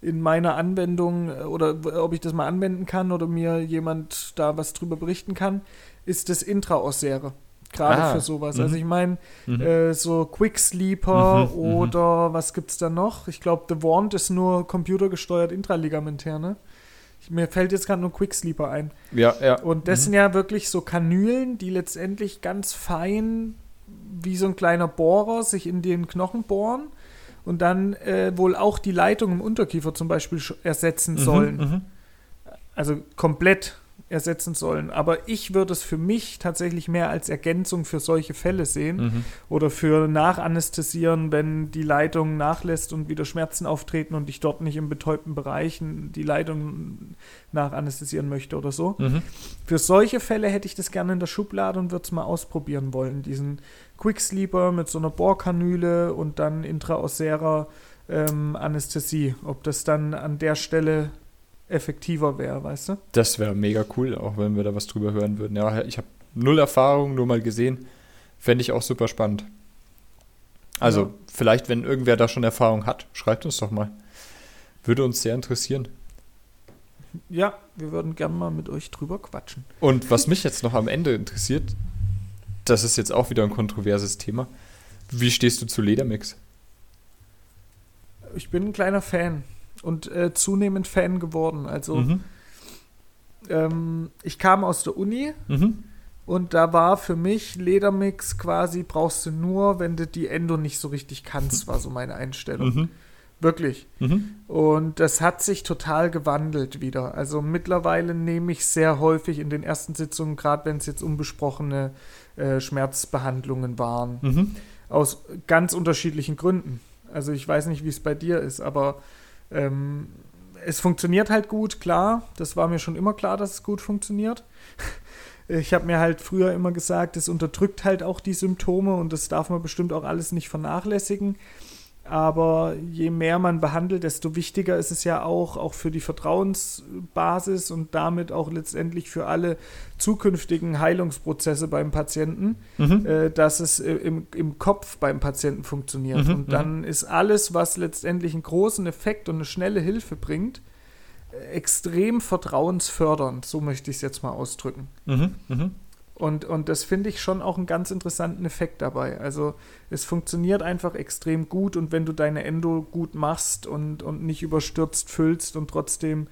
in meiner Anwendung äh, oder ob ich das mal anwenden kann oder mir jemand da was drüber berichten kann, ist das Intraossere. Gerade Ah, für sowas. mhm. Also ich meine, mhm. äh, so Quick Sleeper Mhm, mhm. oder was gibt's da noch? Ich glaube, The Wand ist nur computergesteuert intraligamentär, ne? Mir fällt jetzt gerade nur Quick Sleeper ein. ja, ja. Und das Mhm. sind ja wirklich so Kanülen, die letztendlich ganz fein wie so ein kleiner Bohrer sich in den Knochen bohren und dann äh, wohl auch die Leitung im Unterkiefer zum Beispiel ersetzen sollen. Mhm, mhm. Also komplett ersetzen sollen. Aber ich würde es für mich tatsächlich mehr als Ergänzung für solche Fälle sehen Mhm. oder für Nachanästhesieren, wenn die Leitung nachlässt und wieder Schmerzen auftreten und ich dort nicht im betäubten Bereich die Leitung nachanästhesieren möchte oder so. Mhm. Für solche Fälle hätte ich das gerne in der Schublade und würde es mal ausprobieren wollen. Diesen Quicksleeper mit so einer Bohrkanüle und dann intraossärer ähm, Anästhesie. Ob das dann an der Stelle effektiver wäre, weißt du? Das wäre mega cool, auch wenn wir da was drüber hören würden. Ja, ich habe null Erfahrung, nur mal gesehen. Fände ich auch super spannend. Also, Ja. vielleicht, wenn irgendwer da schon Erfahrung hat, schreibt uns doch mal. Würde uns sehr interessieren. Ja, wir würden gerne mal mit euch drüber quatschen. Und was mich jetzt noch am Ende interessiert, das ist jetzt auch wieder ein kontroverses Thema. Wie stehst du zu Ledermix? Ich bin ein kleiner Fan und äh, zunehmend Fan geworden. Also Mhm. ähm, ich kam aus der Uni Mhm. und da war für mich Ledermix quasi brauchst du nur, wenn du die Endo nicht so richtig kannst, war so meine Einstellung. Mhm. Wirklich. Mhm. Und das hat sich total gewandelt wieder. Also mittlerweile nehme ich sehr häufig in den ersten Sitzungen, gerade wenn es jetzt unbesprochene äh, Schmerzbehandlungen waren, Mhm. aus ganz unterschiedlichen Gründen. Also ich weiß nicht, wie es bei dir ist, aber ähm, es funktioniert halt gut, klar. Das war mir schon immer klar, dass es gut funktioniert. Ich habe mir halt früher immer gesagt, es unterdrückt halt auch die Symptome und das darf man bestimmt auch alles nicht vernachlässigen. Aber je mehr man behandelt, desto wichtiger ist es ja auch, auch für die Vertrauensbasis und damit auch letztendlich für alle zukünftigen Heilungsprozesse beim Patienten, Mhm. äh, dass es äh, im, im Kopf beim Patienten funktioniert. Mhm, und dann ist alles, was letztendlich einen großen Effekt und eine schnelle Hilfe bringt, äh, extrem vertrauensfördernd. So möchte ich es jetzt mal ausdrücken. Mhm. Mhm. Und, und das finde ich schon auch einen ganz interessanten Effekt dabei. Also es funktioniert einfach extrem gut und wenn du deine Endo gut machst und, und nicht überstürzt füllst und trotzdem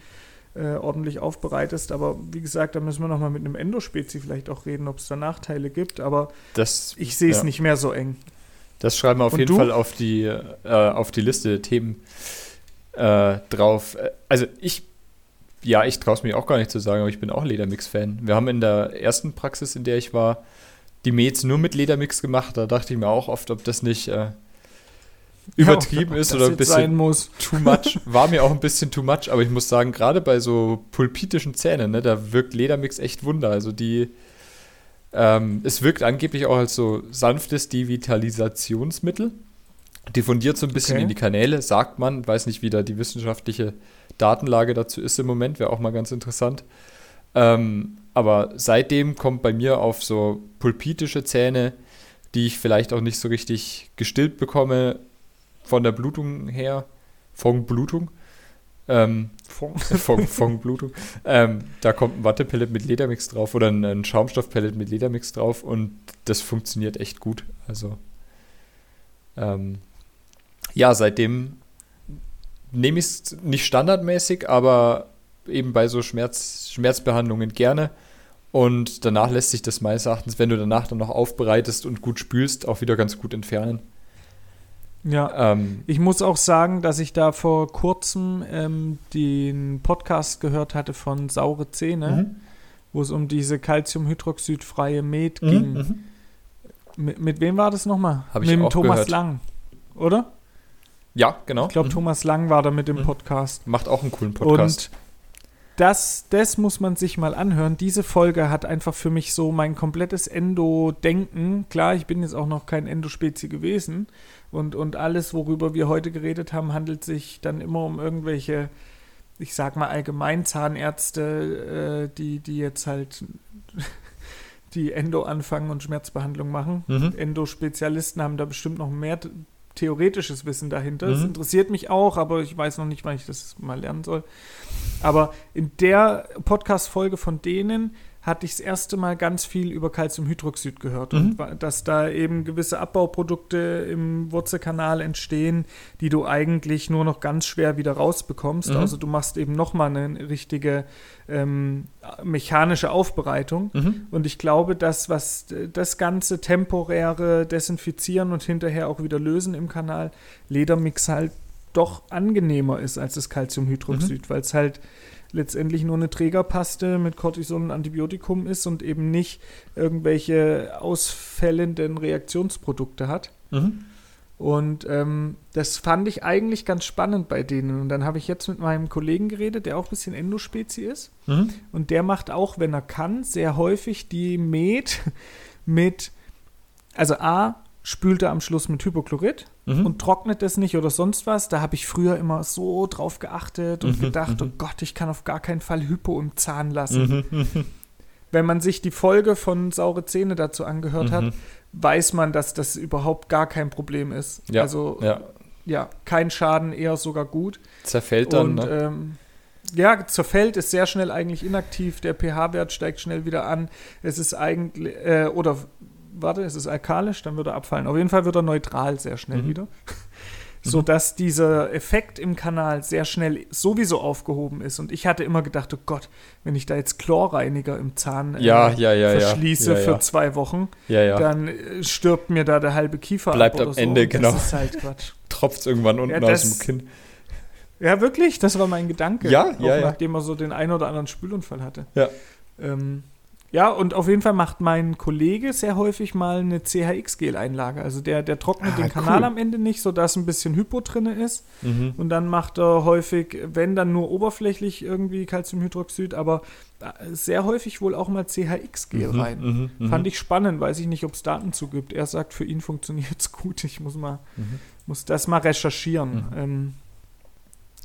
äh, ordentlich aufbereitest. Aber wie gesagt, da müssen wir nochmal mit einem Endospezi vielleicht auch reden, ob es da Nachteile gibt. Aber Das, ich sehe es Ja. nicht mehr so eng. das schreiben wir auf Und jeden du? Fall auf die, äh, auf die Liste der Themen äh, drauf. Äh, Also ich, ja, ich traue es mir auch gar nicht zu sagen, aber ich bin auch Ledermix-Fan. Wir haben in der ersten Praxis, in der ich war, die Mets nur mit Ledermix gemacht. Da dachte ich mir auch oft, ob das nicht, äh, übertrieben Ja, ist oder ein bisschen too much. War mir auch ein bisschen too much, aber ich muss sagen, gerade bei so pulpitischen Zähnen, ne, da wirkt Ledermix echt Wunder. Also die, ähm, es wirkt angeblich auch als so sanftes Devitalisationsmittel. Diffundiert so ein bisschen Okay. in die Kanäle, sagt man. Weiß nicht, wie da die wissenschaftliche Datenlage dazu ist im Moment, wäre auch mal ganz interessant. Ähm, aber seitdem kommt bei mir auf so pulpitische Zähne, die ich vielleicht auch nicht so richtig gestillt bekomme, von der Blutung her, von Blutung, ähm, von, von Blutung, ähm, da kommt ein Wattepellet mit Ledermix drauf oder ein, ein Schaumstoffpellet mit Ledermix drauf und das funktioniert echt gut. Also, ähm, ja, seitdem nehme ich es nicht standardmäßig, aber eben bei so Schmerz, Schmerzbehandlungen gerne. Und danach lässt sich das meines Erachtens, wenn du danach dann noch aufbereitest und gut spülst, auch wieder ganz gut entfernen. Ja. Ähm, Ich muss auch sagen, dass ich da vor kurzem ähm, den Podcast gehört hatte von Saure Zähne, mhm. wo es um diese Calciumhydroxidfreie Met Mhm, ging. mhm. Mit, mit wem war das nochmal? Hab ich mit dem auch Thomas gehört. Lang, oder? Ja, genau. Ich glaube, Mhm. Thomas Lang war da mit dem Mhm. Podcast. Macht auch einen coolen Podcast. Und das, das muss man sich mal anhören. Diese Folge hat einfach für mich so mein komplettes Endo-Denken. Klar, ich bin jetzt auch noch kein Endospezi gewesen. Und, und alles, worüber wir heute geredet haben, handelt sich dann immer um irgendwelche, ich sag mal, Allgemeinzahnärzte, äh, die, die jetzt halt die Endo anfangen und Schmerzbehandlung machen. Mhm. Endo-Spezialisten haben da bestimmt noch mehr theoretisches Wissen dahinter. Das Mhm. interessiert mich auch, aber ich weiß noch nicht, wann ich das mal lernen soll. Aber in der Podcast-Folge von denen hatte ich das erste Mal ganz viel über Calciumhydroxid gehört Mhm. und dass da eben gewisse Abbauprodukte im Wurzelkanal entstehen, die du eigentlich nur noch ganz schwer wieder rausbekommst. Mhm. Also du machst eben nochmal eine richtige ähm, mechanische Aufbereitung. Mhm. Und ich glaube, dass was das ganze temporäre Desinfizieren und hinterher auch wieder lösen im Kanal Ledermix halt doch angenehmer ist als das Calciumhydroxid, weil es halt letztendlich nur eine Trägerpaste mit Cortison und Antibiotikum ist und eben nicht irgendwelche ausfällenden Reaktionsprodukte hat. Mhm. Und ähm, das fand ich eigentlich ganz spannend bei denen. Und dann habe ich jetzt mit meinem Kollegen geredet, der auch ein bisschen Endospezi ist. Mhm. Und der macht auch, wenn er kann, sehr häufig die Met mit, also A, spült er am Schluss mit Hypochlorid Mhm. und trocknet das nicht oder sonst was. Da habe ich früher immer so drauf geachtet und Mhm, gedacht, mhm. oh Gott, ich kann auf gar keinen Fall Hypo im Zahn lassen. Mhm. Mhm. Wenn man sich die Folge von Saure Zähne dazu angehört hat, Mhm. weiß man, dass das überhaupt gar kein Problem ist. Ja, Also ja. ja, kein Schaden, eher sogar gut. zerfällt dann. Und ne? ähm, ja, zerfällt, ist sehr schnell eigentlich inaktiv, der pH-Wert steigt schnell wieder an. Es ist eigentlich, äh, oder warte, es ist alkalisch, dann wird er abfallen. Auf jeden Fall wird er neutral sehr schnell Mhm. wieder. Sodass dieser Effekt im Kanal sehr schnell sowieso aufgehoben ist. Und ich hatte immer gedacht, oh Gott, wenn ich da jetzt Chlorreiniger im Zahn äh, ja, ja, ja, verschließe für zwei Wochen, dann äh, stirbt mir da der halbe Kiefer Bleibt ab am so. Ende, genau. Das ist halt Quatsch. Tropft irgendwann unten Ja, aus das- dem Kinn. Ja, wirklich, das war mein Gedanke. Ja, auch ja, ja. nachdem er so den einen oder anderen Spülunfall hatte. Ja. Ähm, ja, und auf jeden Fall macht mein Kollege sehr häufig mal eine CHX-Gel-Einlage. Also der, der trocknet Ah, den Kanal cool. am Ende nicht, sodass ein bisschen Hypo drin ist. Mhm. Und dann macht er häufig, wenn dann nur oberflächlich irgendwie Calciumhydroxid, aber äh, sehr häufig wohl auch mal CHX-Gel Mhm, rein. mhm, mhm. Fand ich spannend, weiß ich nicht, ob es Daten zugibt. Er sagt, für ihn funktioniert es gut. Ich muss mal, Mhm. muss das mal recherchieren. Mhm. Ähm,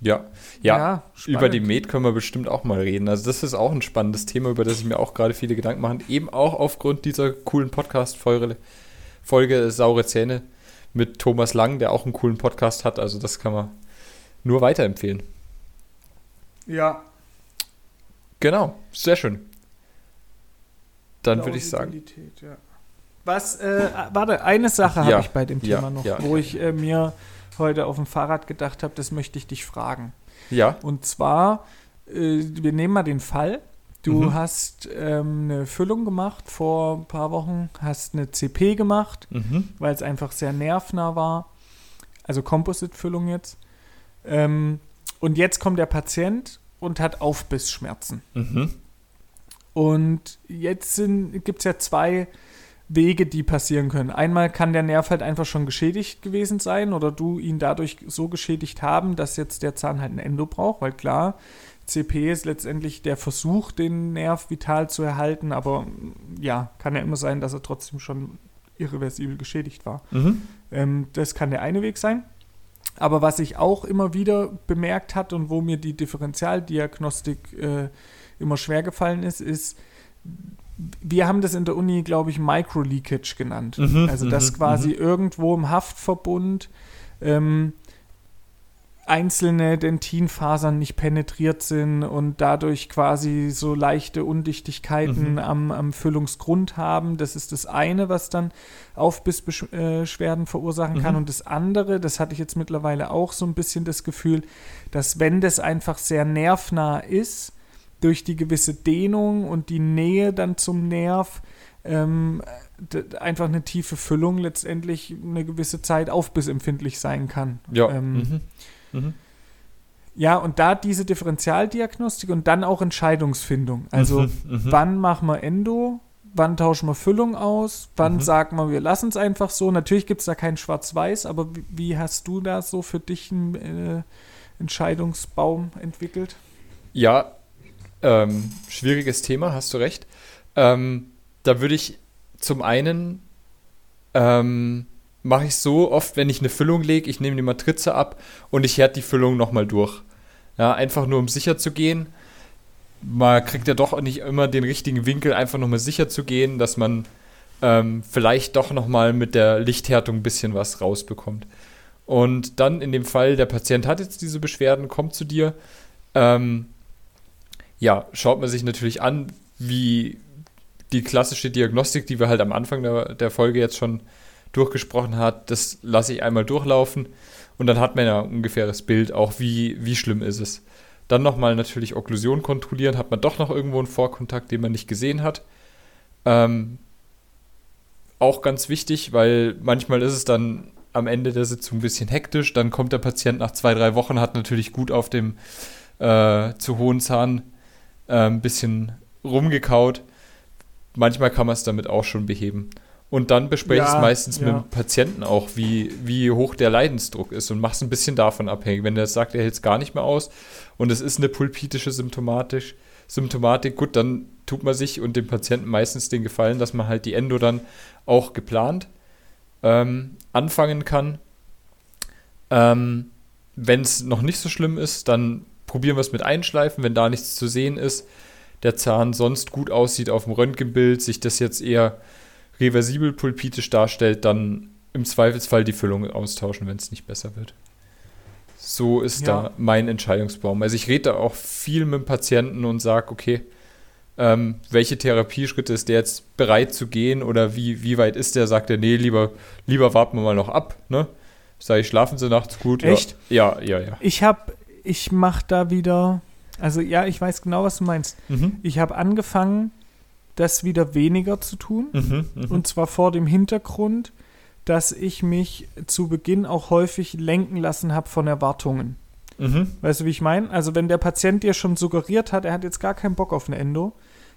Ja, ja. Über die. Med können wir bestimmt auch mal reden. Also das ist auch ein spannendes Thema, über das ich mir auch gerade viele Gedanken mache. Eben auch aufgrund dieser coolen Podcast-Folge Folge Saure Zähne mit Thomas Lang, der auch einen coolen Podcast hat. Also das kann man nur weiterempfehlen. Ja, Genau, sehr schön. Dann würde ich sagen. Ja. Was, äh, warte, eine Sache habe Ja, ich bei dem ja, Thema noch, ja. wo ich äh, mir heute auf dem Fahrrad gedacht habe, das möchte ich dich fragen. Ja. Und zwar, äh, wir nehmen mal den Fall, du Mhm. hast ähm, eine Füllung gemacht vor ein paar Wochen, hast eine CP gemacht, Mhm. weil es einfach sehr nervnah war. Also Composite-Füllung jetzt. Ähm, und jetzt kommt der Patient und hat Aufbissschmerzen. Mhm. Und jetzt gibt es ja zwei Wege, die passieren können. Einmal kann der Nerv halt einfach schon geschädigt gewesen sein oder du ihn dadurch so geschädigt haben, dass jetzt der Zahn halt ein Endo braucht, weil klar, CP ist letztendlich der Versuch, den Nerv vital zu erhalten, aber ja, kann ja immer sein, dass er trotzdem schon irreversibel geschädigt war. Mhm. Ähm, das kann der eine Weg sein. Aber was ich auch immer wieder bemerkt hat und wo mir die Differentialdiagnostik äh, immer schwer gefallen ist, ist, wir haben das in der Uni, glaube ich, Microleakage genannt. Mhm, also, dass mhm, quasi mhm. irgendwo im Haftverbund ähm, einzelne Dentinfasern nicht penetriert sind und dadurch quasi so leichte Undichtigkeiten Mhm. am, am Füllungsgrund haben. Das ist das eine, was dann Aufbissbeschwerden verursachen kann. Mhm. Und das andere, das hatte ich jetzt mittlerweile auch so ein bisschen das Gefühl, dass wenn das einfach sehr nervnah ist, durch die gewisse Dehnung und die Nähe dann zum Nerv, ähm, einfach eine tiefe Füllung letztendlich eine gewisse Zeit aufbissempfindlich sein kann. Ja. Ähm, mhm. Mhm. ja, und da diese Differentialdiagnostik und dann auch Entscheidungsfindung. Also Mhm, mhm. wann machen wir Endo, wann tauschen wir Füllung aus, wann Mhm. sagen wir, wir lassen es einfach so. Natürlich gibt es da kein Schwarz-Weiß, aber wie, wie hast du da so für dich einen äh, Entscheidungsbaum entwickelt? Ja, ähm, schwieriges Thema, hast du recht. Ähm, da würde ich zum einen ähm, mache ich so oft, wenn ich eine Füllung lege, ich nehme die Matrize ab und ich härte die Füllung nochmal durch. Ja, einfach nur um sicher zu gehen. Man kriegt ja doch nicht immer den richtigen Winkel, einfach nochmal sicher zu gehen, dass man ähm, vielleicht doch nochmal mit der Lichthärtung ein bisschen was rausbekommt. Und dann in dem Fall, der Patient hat jetzt diese Beschwerden, kommt zu dir, ähm, ja, schaut man sich natürlich an, wie die klassische Diagnostik, die wir halt am Anfang der, der Folge jetzt schon durchgesprochen hat, das lasse ich einmal durchlaufen und dann hat man ja ein ungefähres Bild, auch wie, wie schlimm ist es. Dann nochmal natürlich Okklusion kontrollieren, hat man doch noch irgendwo einen Vorkontakt, den man nicht gesehen hat. Ähm, auch ganz wichtig, weil manchmal ist es dann am Ende der Sitzung ein bisschen hektisch, dann kommt der Patient nach zwei, drei Wochen, hat natürlich gut auf dem äh, zu hohen Zahn ein bisschen rumgekaut. Manchmal kann man es damit auch schon beheben. Und dann bespreche ich Ja, es meistens ja. mit dem Patienten auch, wie, wie hoch der Leidensdruck ist und mache es ein bisschen davon abhängig. Wenn der sagt, er hält es gar nicht mehr aus und es ist eine pulpitische Symptomatisch, Symptomatik, gut, dann tut man sich und dem Patienten meistens den Gefallen, dass man halt die Endo dann auch geplant ähm, anfangen kann. Ähm, Wenn es noch nicht so schlimm ist, dann probieren wir es mit Einschleifen, wenn da nichts zu sehen ist, der Zahn sonst gut aussieht auf dem Röntgenbild, sich das jetzt eher reversibel pulpitisch darstellt, dann im Zweifelsfall die Füllung austauschen, wenn es nicht besser wird. So ist Ja. da mein Entscheidungsbaum. Also ich rede da auch viel mit dem Patienten und sage, okay, ähm, welche Therapieschritte ist der jetzt bereit zu gehen oder wie, wie weit ist der? Sagt er, nee, lieber, lieber warten wir mal noch ab. Ne? Sag ich, schlafen Sie nachts gut? Echt? Ja, ja, ja. ja. Ich habe, ich mache da wieder, also ja, ich weiß genau, was du meinst. Mhm. Ich habe angefangen, das wieder weniger zu tun. Mhm, mhm. Und zwar vor dem Hintergrund, dass ich mich zu Beginn auch häufig lenken lassen habe von Erwartungen. mhm. Weißt du, wie ich meine? Also wenn der Patient dir schon suggeriert hat, er hat jetzt gar keinen Bock auf eine Endo,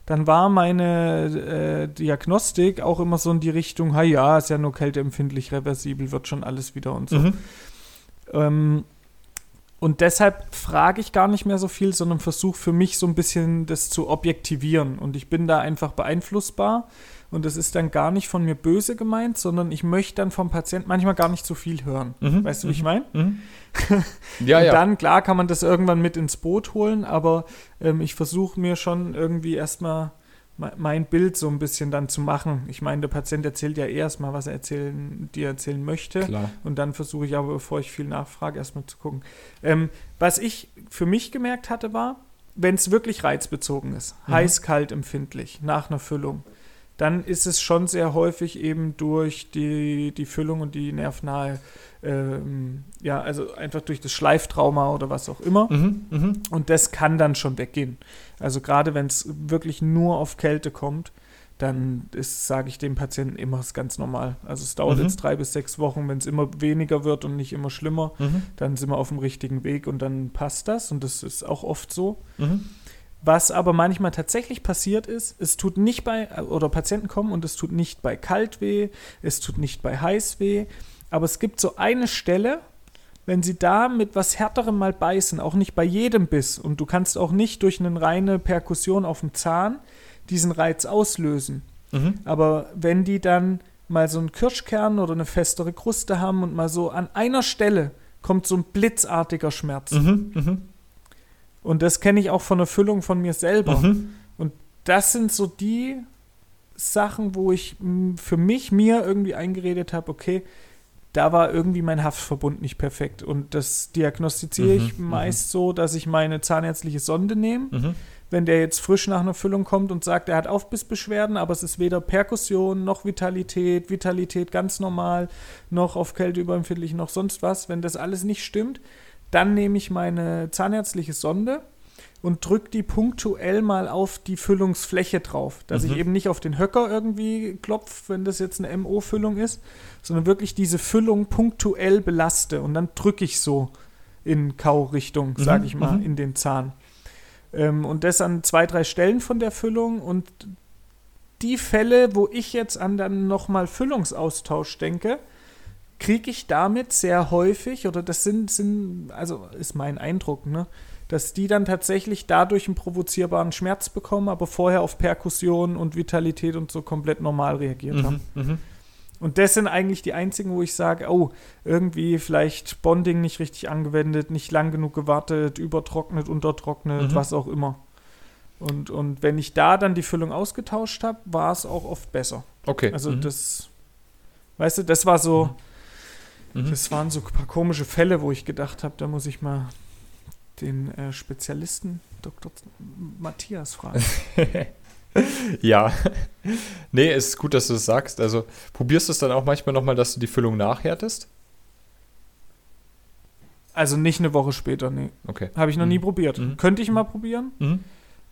dann war meine äh, Diagnostik auch immer so in die Richtung, ha ja, ist ja nur kälteempfindlich, reversibel, wird schon alles wieder und so. Mhm. Ähm, und deshalb frage ich gar nicht mehr so viel, sondern versuche für mich so ein bisschen das zu objektivieren. Und ich bin da einfach beeinflussbar. Und das ist dann gar nicht von mir böse gemeint, sondern ich möchte dann vom Patienten manchmal gar nicht so viel hören. Mhm. Weißt du, wie ich meine? Mhm. Ja, und ja. dann, klar, kann man das irgendwann mit ins Boot holen, aber ähm, ich versuche mir schon irgendwie erstmal mein Bild so ein bisschen dann zu machen. Ich meine, der Patient erzählt ja erstmal, was er erzählen, dir erzählen möchte. Klar. Und dann versuche ich aber, bevor ich viel nachfrage, erstmal zu gucken. Ähm, was ich für mich gemerkt hatte, war, wenn es wirklich reizbezogen ist, Mhm. heiß, kalt, empfindlich, nach einer Füllung, dann ist es schon sehr häufig eben durch die, die Füllung und die nervnahe, ähm, ja, also einfach durch das Schleiftrauma oder was auch immer. Mhm. Mhm. Und das kann dann schon weggehen. Also gerade wenn es wirklich nur auf Kälte kommt, dann ist, sage ich dem Patienten immer, ist ganz normal. Also es dauert Mhm. jetzt drei bis sechs Wochen, wenn es immer weniger wird und nicht immer schlimmer, Mhm. dann sind wir auf dem richtigen Weg und dann passt das und das ist auch oft so. Mhm. Was aber manchmal tatsächlich passiert ist, es tut nicht bei, oder Patienten kommen und es tut nicht bei kalt weh, es tut nicht bei heiß weh, aber es gibt so eine Stelle, wenn sie da mit was härterem mal beißen, auch nicht bei jedem Biss, und du kannst auch nicht durch eine reine Perkussion auf dem Zahn diesen Reiz auslösen. Mhm. Aber wenn die dann mal so einen Kirschkern oder eine festere Kruste haben und mal so an einer Stelle kommt so ein blitzartiger Schmerz. Mhm. Mhm. Und das kenne ich auch von der Füllung von mir selber. Mhm. Und das sind so die Sachen, wo ich für mich mir irgendwie eingeredet habe, okay, da war irgendwie mein Haftverbund nicht perfekt. Und das diagnostiziere ich Mhm, meist so, dass ich meine zahnärztliche Sonde nehme. Mhm. Wenn der jetzt frisch nach einer Füllung kommt und sagt, er hat Aufbissbeschwerden, aber es ist weder Perkussion noch Vitalität, Vitalität ganz normal, noch auf Kälte überempfindlich, noch sonst was. Wenn das alles nicht stimmt, dann nehme ich meine zahnärztliche Sonde und drücke die punktuell mal auf die Füllungsfläche drauf. Dass Mhm. ich eben nicht auf den Höcker irgendwie klopfe, wenn das jetzt eine MO-Füllung ist, sondern wirklich diese Füllung punktuell belaste und dann drücke ich so in Kaurichtung, Mhm, sage ich mal, mhm. in den Zahn. Ähm, und das an zwei, drei Stellen von der Füllung und die Fälle, wo ich jetzt an dann nochmal Füllungsaustausch denke, kriege ich damit sehr häufig, oder das sind, sind, also ist mein Eindruck, ne, dass die dann tatsächlich dadurch einen provozierbaren Schmerz bekommen, aber vorher auf Perkussion und Vitalität und so komplett normal reagiert haben. Mhm. Mhm. Und das sind eigentlich die einzigen, wo ich sage, oh, irgendwie vielleicht Bonding nicht richtig angewendet, nicht lang genug gewartet, übertrocknet, untertrocknet, Mhm. was auch immer. Und, und wenn ich da dann die Füllung ausgetauscht habe, war es auch oft besser. Okay. Also mhm. das, weißt du, das war so, Mhm. das waren so ein paar komische Fälle, wo ich gedacht habe, da muss ich mal den äh, Spezialisten Dr. Matthias fragen. ja. nee, es ist gut, dass du das sagst. Also probierst du es dann auch manchmal nochmal, dass du die Füllung nachhärtest? Also nicht eine Woche später, nee. Okay. Habe ich noch nie Mhm. probiert. Mhm. Könnte ich mal probieren. Mhm.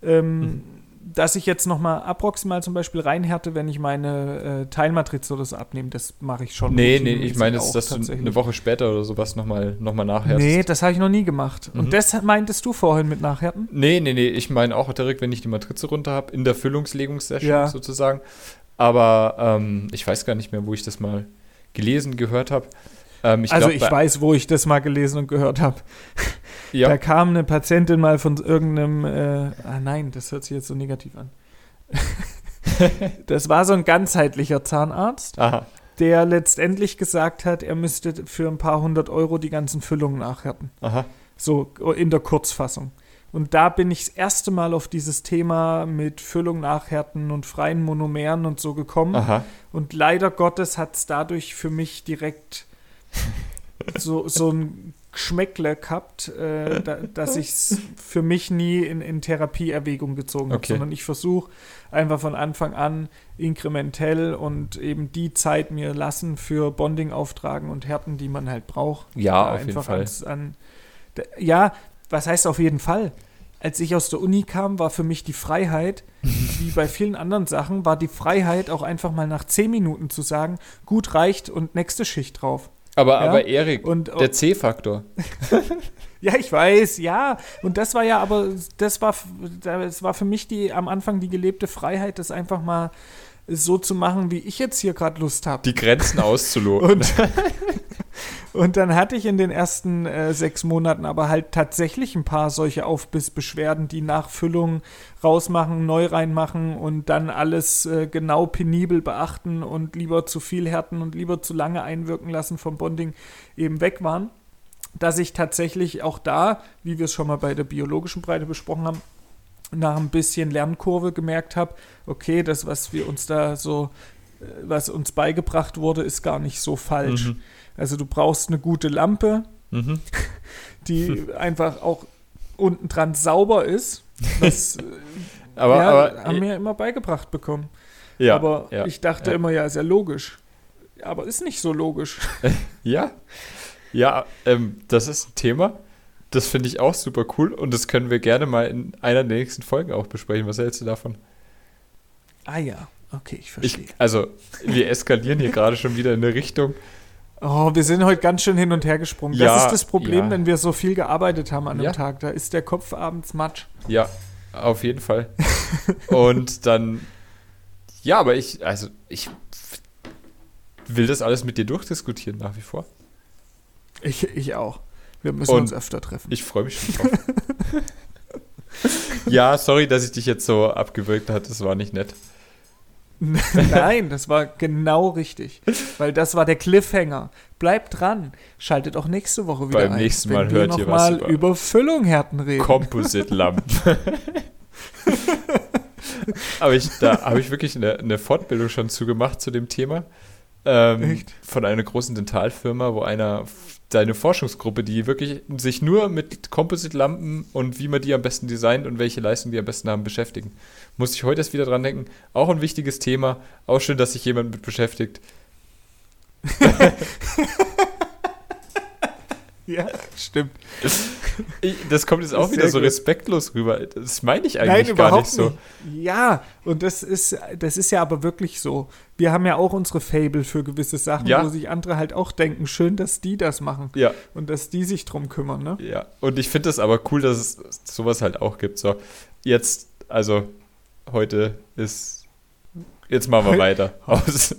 Ähm, Mhm. Dass ich jetzt nochmal approximal zum Beispiel reinhärte, wenn ich meine äh, Teilmatrize oder so abnehme, das mache ich schon. Nee, nee, ich meine, jetzt, dass du eine Woche später oder sowas nochmal noch mal nachhärtest. Nee, das habe ich noch nie gemacht. Mhm. Und das meintest du vorhin mit Nachhärten? Nee, nee, nee, ich meine auch direkt, wenn ich die Matrize runter habe, in der Füllungslegungssession Ja. sozusagen. Aber ähm, ich weiß gar nicht mehr, wo ich das mal gelesen, gehört habe. Ähm, ich also glaub, ich weiß, wo ich das mal gelesen und gehört habe. Ja, Da kam eine Patientin mal von irgendeinem, äh, ah nein, das hört sich jetzt so negativ an. das war so ein ganzheitlicher Zahnarzt, aha. der letztendlich gesagt hat, er müsste für ein paar hundert Euro die ganzen Füllungen nachhärten. Aha. So in der Kurzfassung. Und da bin ich das erste Mal auf dieses Thema mit Füllung nachhärten und freien Monomeren und so gekommen. Aha. Und leider Gottes hat es dadurch für mich direkt so, so ein Geschmäckle gehabt, äh, da, dass ich es für mich nie in, in Therapieerwägung gezogen habe, Okay. sondern ich versuche einfach von Anfang an inkrementell und eben die Zeit mir lassen für Bonding auftragen und Härten, die man halt braucht. Ja, auf jeden Fall. ans- an, da, ja, was heißt auf jeden Fall? Als ich aus der Uni kam, war für mich die Freiheit, wie bei vielen anderen Sachen, war die Freiheit auch einfach mal nach zehn Minuten zu sagen, gut reicht und nächste Schicht drauf. Aber, Ja, aber Erik, Und der C-Faktor. ja, ich weiß, ja. Und das war ja, aber das war, das war für mich die am Anfang die gelebte Freiheit, das einfach mal so zu machen, wie ich jetzt hier gerade Lust habe. Die Grenzen auszuloten. Und, und dann hatte ich in den ersten äh, sechs Monaten aber halt tatsächlich ein paar solche Aufbissbeschwerden, die nach Füllung rausmachen, neu reinmachen und dann alles äh, genau penibel beachten und lieber zu viel härten und lieber zu lange einwirken lassen vom Bonding eben weg waren. Dass ich tatsächlich auch da, wie wir es schon mal bei der biologischen Breite besprochen haben, nach ein bisschen Lernkurve gemerkt habe, okay, das, was wir uns da so, was uns beigebracht wurde, ist gar nicht so falsch. Mhm. Also du brauchst eine gute Lampe, Mhm. die einfach auch unten dran sauber ist. Das äh, Aber, ja, aber haben wir ja immer beigebracht bekommen. ja, aber ja, ich dachte ja. immer, ja, ist ja logisch. Aber ist nicht so logisch. Ja, ja, ähm, das ist ein Thema. Das finde ich auch super cool und das können wir gerne mal in einer der nächsten Folgen auch besprechen. Was hältst du davon? Ah ja, okay, ich Ich, verstehe. also, wir eskalieren hier gerade schon wieder in eine Richtung. oh, wir sind heute ganz schön hin und her gesprungen. Ja, das ist das Problem, ja. wenn wir so viel gearbeitet haben an einem Ja. Tag. Da ist der Kopf abends matsch. Ja, Auf jeden Fall. Und dann, ja, aber ich, also ich will das alles mit dir durchdiskutieren nach wie vor. Ich, ich auch. Wir müssen Und uns öfter treffen. Ich freue mich schon drauf. ja, sorry, dass ich dich jetzt so abgewürgt hat. Das war nicht nett. Nein, das war genau richtig. Weil das war der Cliffhanger. Bleibt dran. Schaltet auch nächste Woche wieder Beim ein. nächsten wenn Mal wir hört noch ihr was mal über- über Füllunghärten reden. Composite-Lampen. Aber ich, da habe ich wirklich eine, eine Fortbildung schon zugemacht zu dem Thema. Ähm, Echt? Von einer großen Dentalfirma, wo einer deine Forschungsgruppe, die wirklich sich nur mit Composite-Lampen und wie man die am besten designt und welche Leistung die am besten haben, beschäftigen. Muss ich heute erst wieder dran denken. Auch ein wichtiges Thema. Auch schön, dass sich jemand mit beschäftigt. Ja, stimmt. Ich, das kommt jetzt auch wieder so gut. respektlos rüber. Das meine ich Nein, eigentlich gar überhaupt nicht so. nicht. Ja, und das ist, das ist ja aber wirklich so. Wir haben ja auch unsere Fable für gewisse Sachen, Ja. wo sich andere halt auch denken, schön, dass die das machen Ja, und dass die sich drum kümmern, ne? Ja, und ich finde das aber cool, dass es sowas halt auch gibt. So, jetzt, also heute ist. Jetzt machen wir weiter. Aus.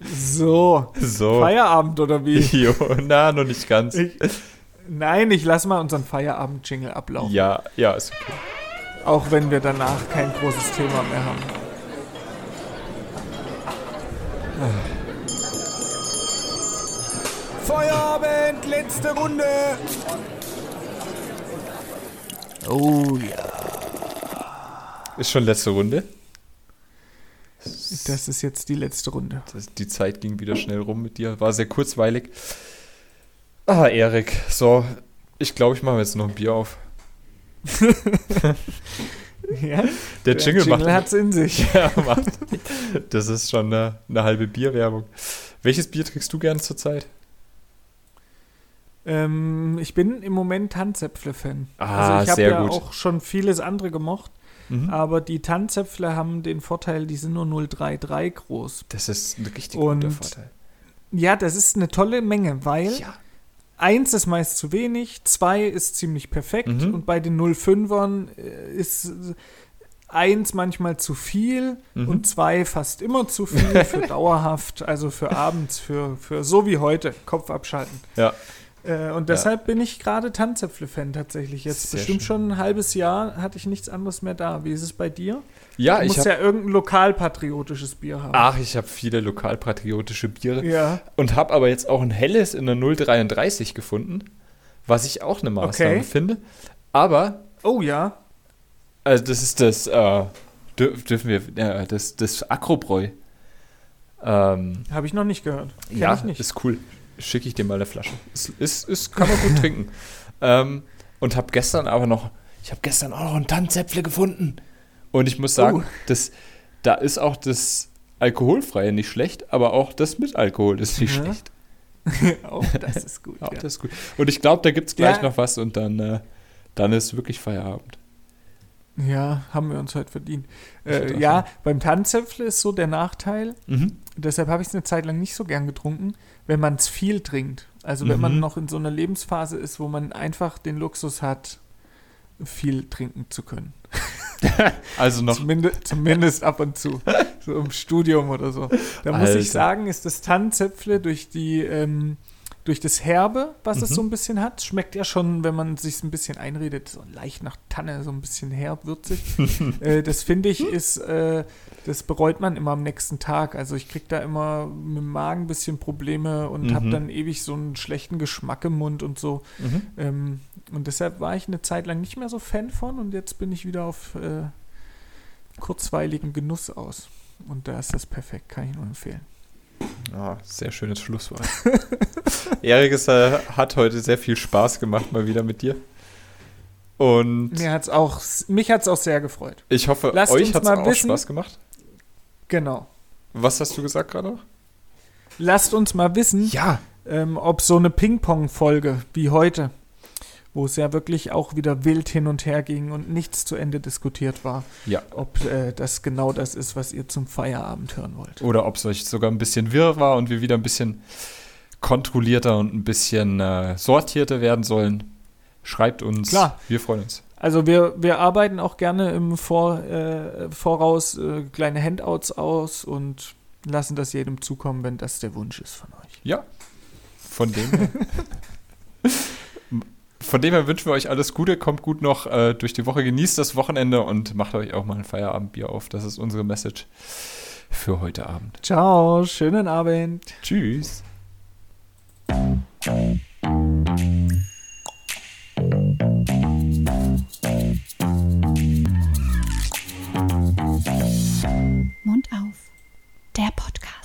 So, So. Feierabend oder wie? Jo, na, noch nicht ganz. Ich, nein, ich lasse mal unseren Feierabend-Jingle ablaufen. Ja, ja, ist okay. Auch wenn wir danach kein großes Thema mehr haben. Feierabend, letzte Runde. Oh ja. Ist schon letzte Runde. Das ist jetzt die letzte Runde. Das, die Zeit ging wieder schnell rum mit dir. War sehr kurzweilig. Ah, Erik. So, ich glaube, ich mache jetzt noch ein Bier auf. Ja, Der, Jingle, macht. hat's in sich. Ja, macht. Das ist schon eine, eine halbe Bierwerbung. Welches Bier trinkst du gern zurzeit? Ähm, ich bin im Moment Tanzäpfle-Fan. Ah, also ich habe ja gut. auch schon vieles andere gemocht, Mhm. aber die Tanzäpfle haben den Vorteil, die sind nur 033 groß. Das ist ein richtig Und- guter Vorteil. Ja, das ist eine tolle Menge, weil Ja. eins ist meist zu wenig, zwei ist ziemlich perfekt Mhm. und bei den 05ern äh, ist eins manchmal zu viel Mhm. und zwei fast immer zu viel für dauerhaft, also für abends, für, für so wie heute, Kopf abschalten. Ja. Äh, und deshalb bin ich gerade Tanzäpfle-Fan tatsächlich. Jetzt Sehr bestimmt schön. schon ein halbes Jahr hatte ich nichts anderes mehr da. Wie ist es bei dir? Ja, du ich musst ja irgendein lokalpatriotisches Bier haben. Ach, ich habe viele lokalpatriotische Biere Ja. und habe aber jetzt auch ein helles in der 033 gefunden, was ich auch eine Maßnahme Okay. finde. Aber, Oh ja. also das ist das, äh, dür dürfen wir, äh, das, das Akrobräu. Ähm, Habe ich noch nicht gehört. Kenn ja, ist cool. Schicke ich dir mal eine Flasche. Ist, ist, ist, kann man gut trinken. Ähm, und habe gestern aber noch, ich habe gestern auch noch einen Tanzäpfle gefunden. Und ich muss sagen, Oh. das, da ist auch das Alkoholfreie nicht schlecht, aber auch das mit Alkohol ist nicht Ja. schlecht. oh, das ist gut. Auch ja. das ist gut. Und ich glaube, da gibt es gleich Ja. noch was und dann, äh, dann ist wirklich Feierabend. Ja, haben wir uns heute verdient. Äh, auch ja, beim Tanzäpfle ist so der Nachteil, Mhm. deshalb habe ich es eine Zeit lang nicht so gern getrunken, wenn man es viel trinkt. Also wenn Mhm. man noch in so einer Lebensphase ist, wo man einfach den Luxus hat, viel trinken zu können. Also noch, Zumindest, zumindest ab und zu. So im Studium oder so. Da muss Alter. ich sagen, ist das Tanzäpfle durch die ähm, durch das Herbe, was es Mhm. so ein bisschen hat, schmeckt ja schon, wenn man sich ein bisschen einredet, so leicht nach Tanne, so ein bisschen herb, würzig. äh, das finde ich ist, äh, das bereut man immer am nächsten Tag. Also ich kriege da immer mit dem Magen ein bisschen Probleme und Mhm. habe dann ewig so einen schlechten Geschmack im Mund und so. mhm. Ähm, und deshalb war ich eine Zeit lang nicht mehr so Fan von und jetzt bin ich wieder auf äh, kurzweiligen Genuss aus. Und da ist das perfekt, kann ich nur empfehlen. Ah, sehr schönes Schlusswort. Erik ist, äh, hat heute sehr viel Spaß gemacht, mal wieder mit dir. Und Mir hat's auch, mich hat es auch sehr gefreut. ich hoffe, Lasst euch hat es mal auch wissen- Spaß gemacht. Genau. Was hast du gesagt gerade noch? Lasst uns mal wissen, Ja. ähm, ob so eine Ping-Pong-Folge wie heute, wo es ja wirklich auch wieder wild hin und her ging und nichts zu Ende diskutiert war, Ja. ob äh, das genau das ist, was ihr zum Feierabend hören wollt. Oder ob es euch sogar ein bisschen wirr war und wir wieder ein bisschen kontrollierter und ein bisschen äh, sortierter werden sollen. Schreibt uns. Klar. Wir freuen uns. Also wir, wir arbeiten auch gerne im Vor, äh, Voraus äh, kleine Handouts aus und lassen das jedem zukommen, wenn das der Wunsch ist von euch. Ja, von dem. Von dem her wünschen wir euch alles Gute, kommt gut noch äh, durch die Woche, genießt das Wochenende und macht euch auch mal ein Feierabendbier auf. Das ist unsere Message für heute Abend. Ciao, schönen Abend. Tschüss. Mund auf, der Podcast.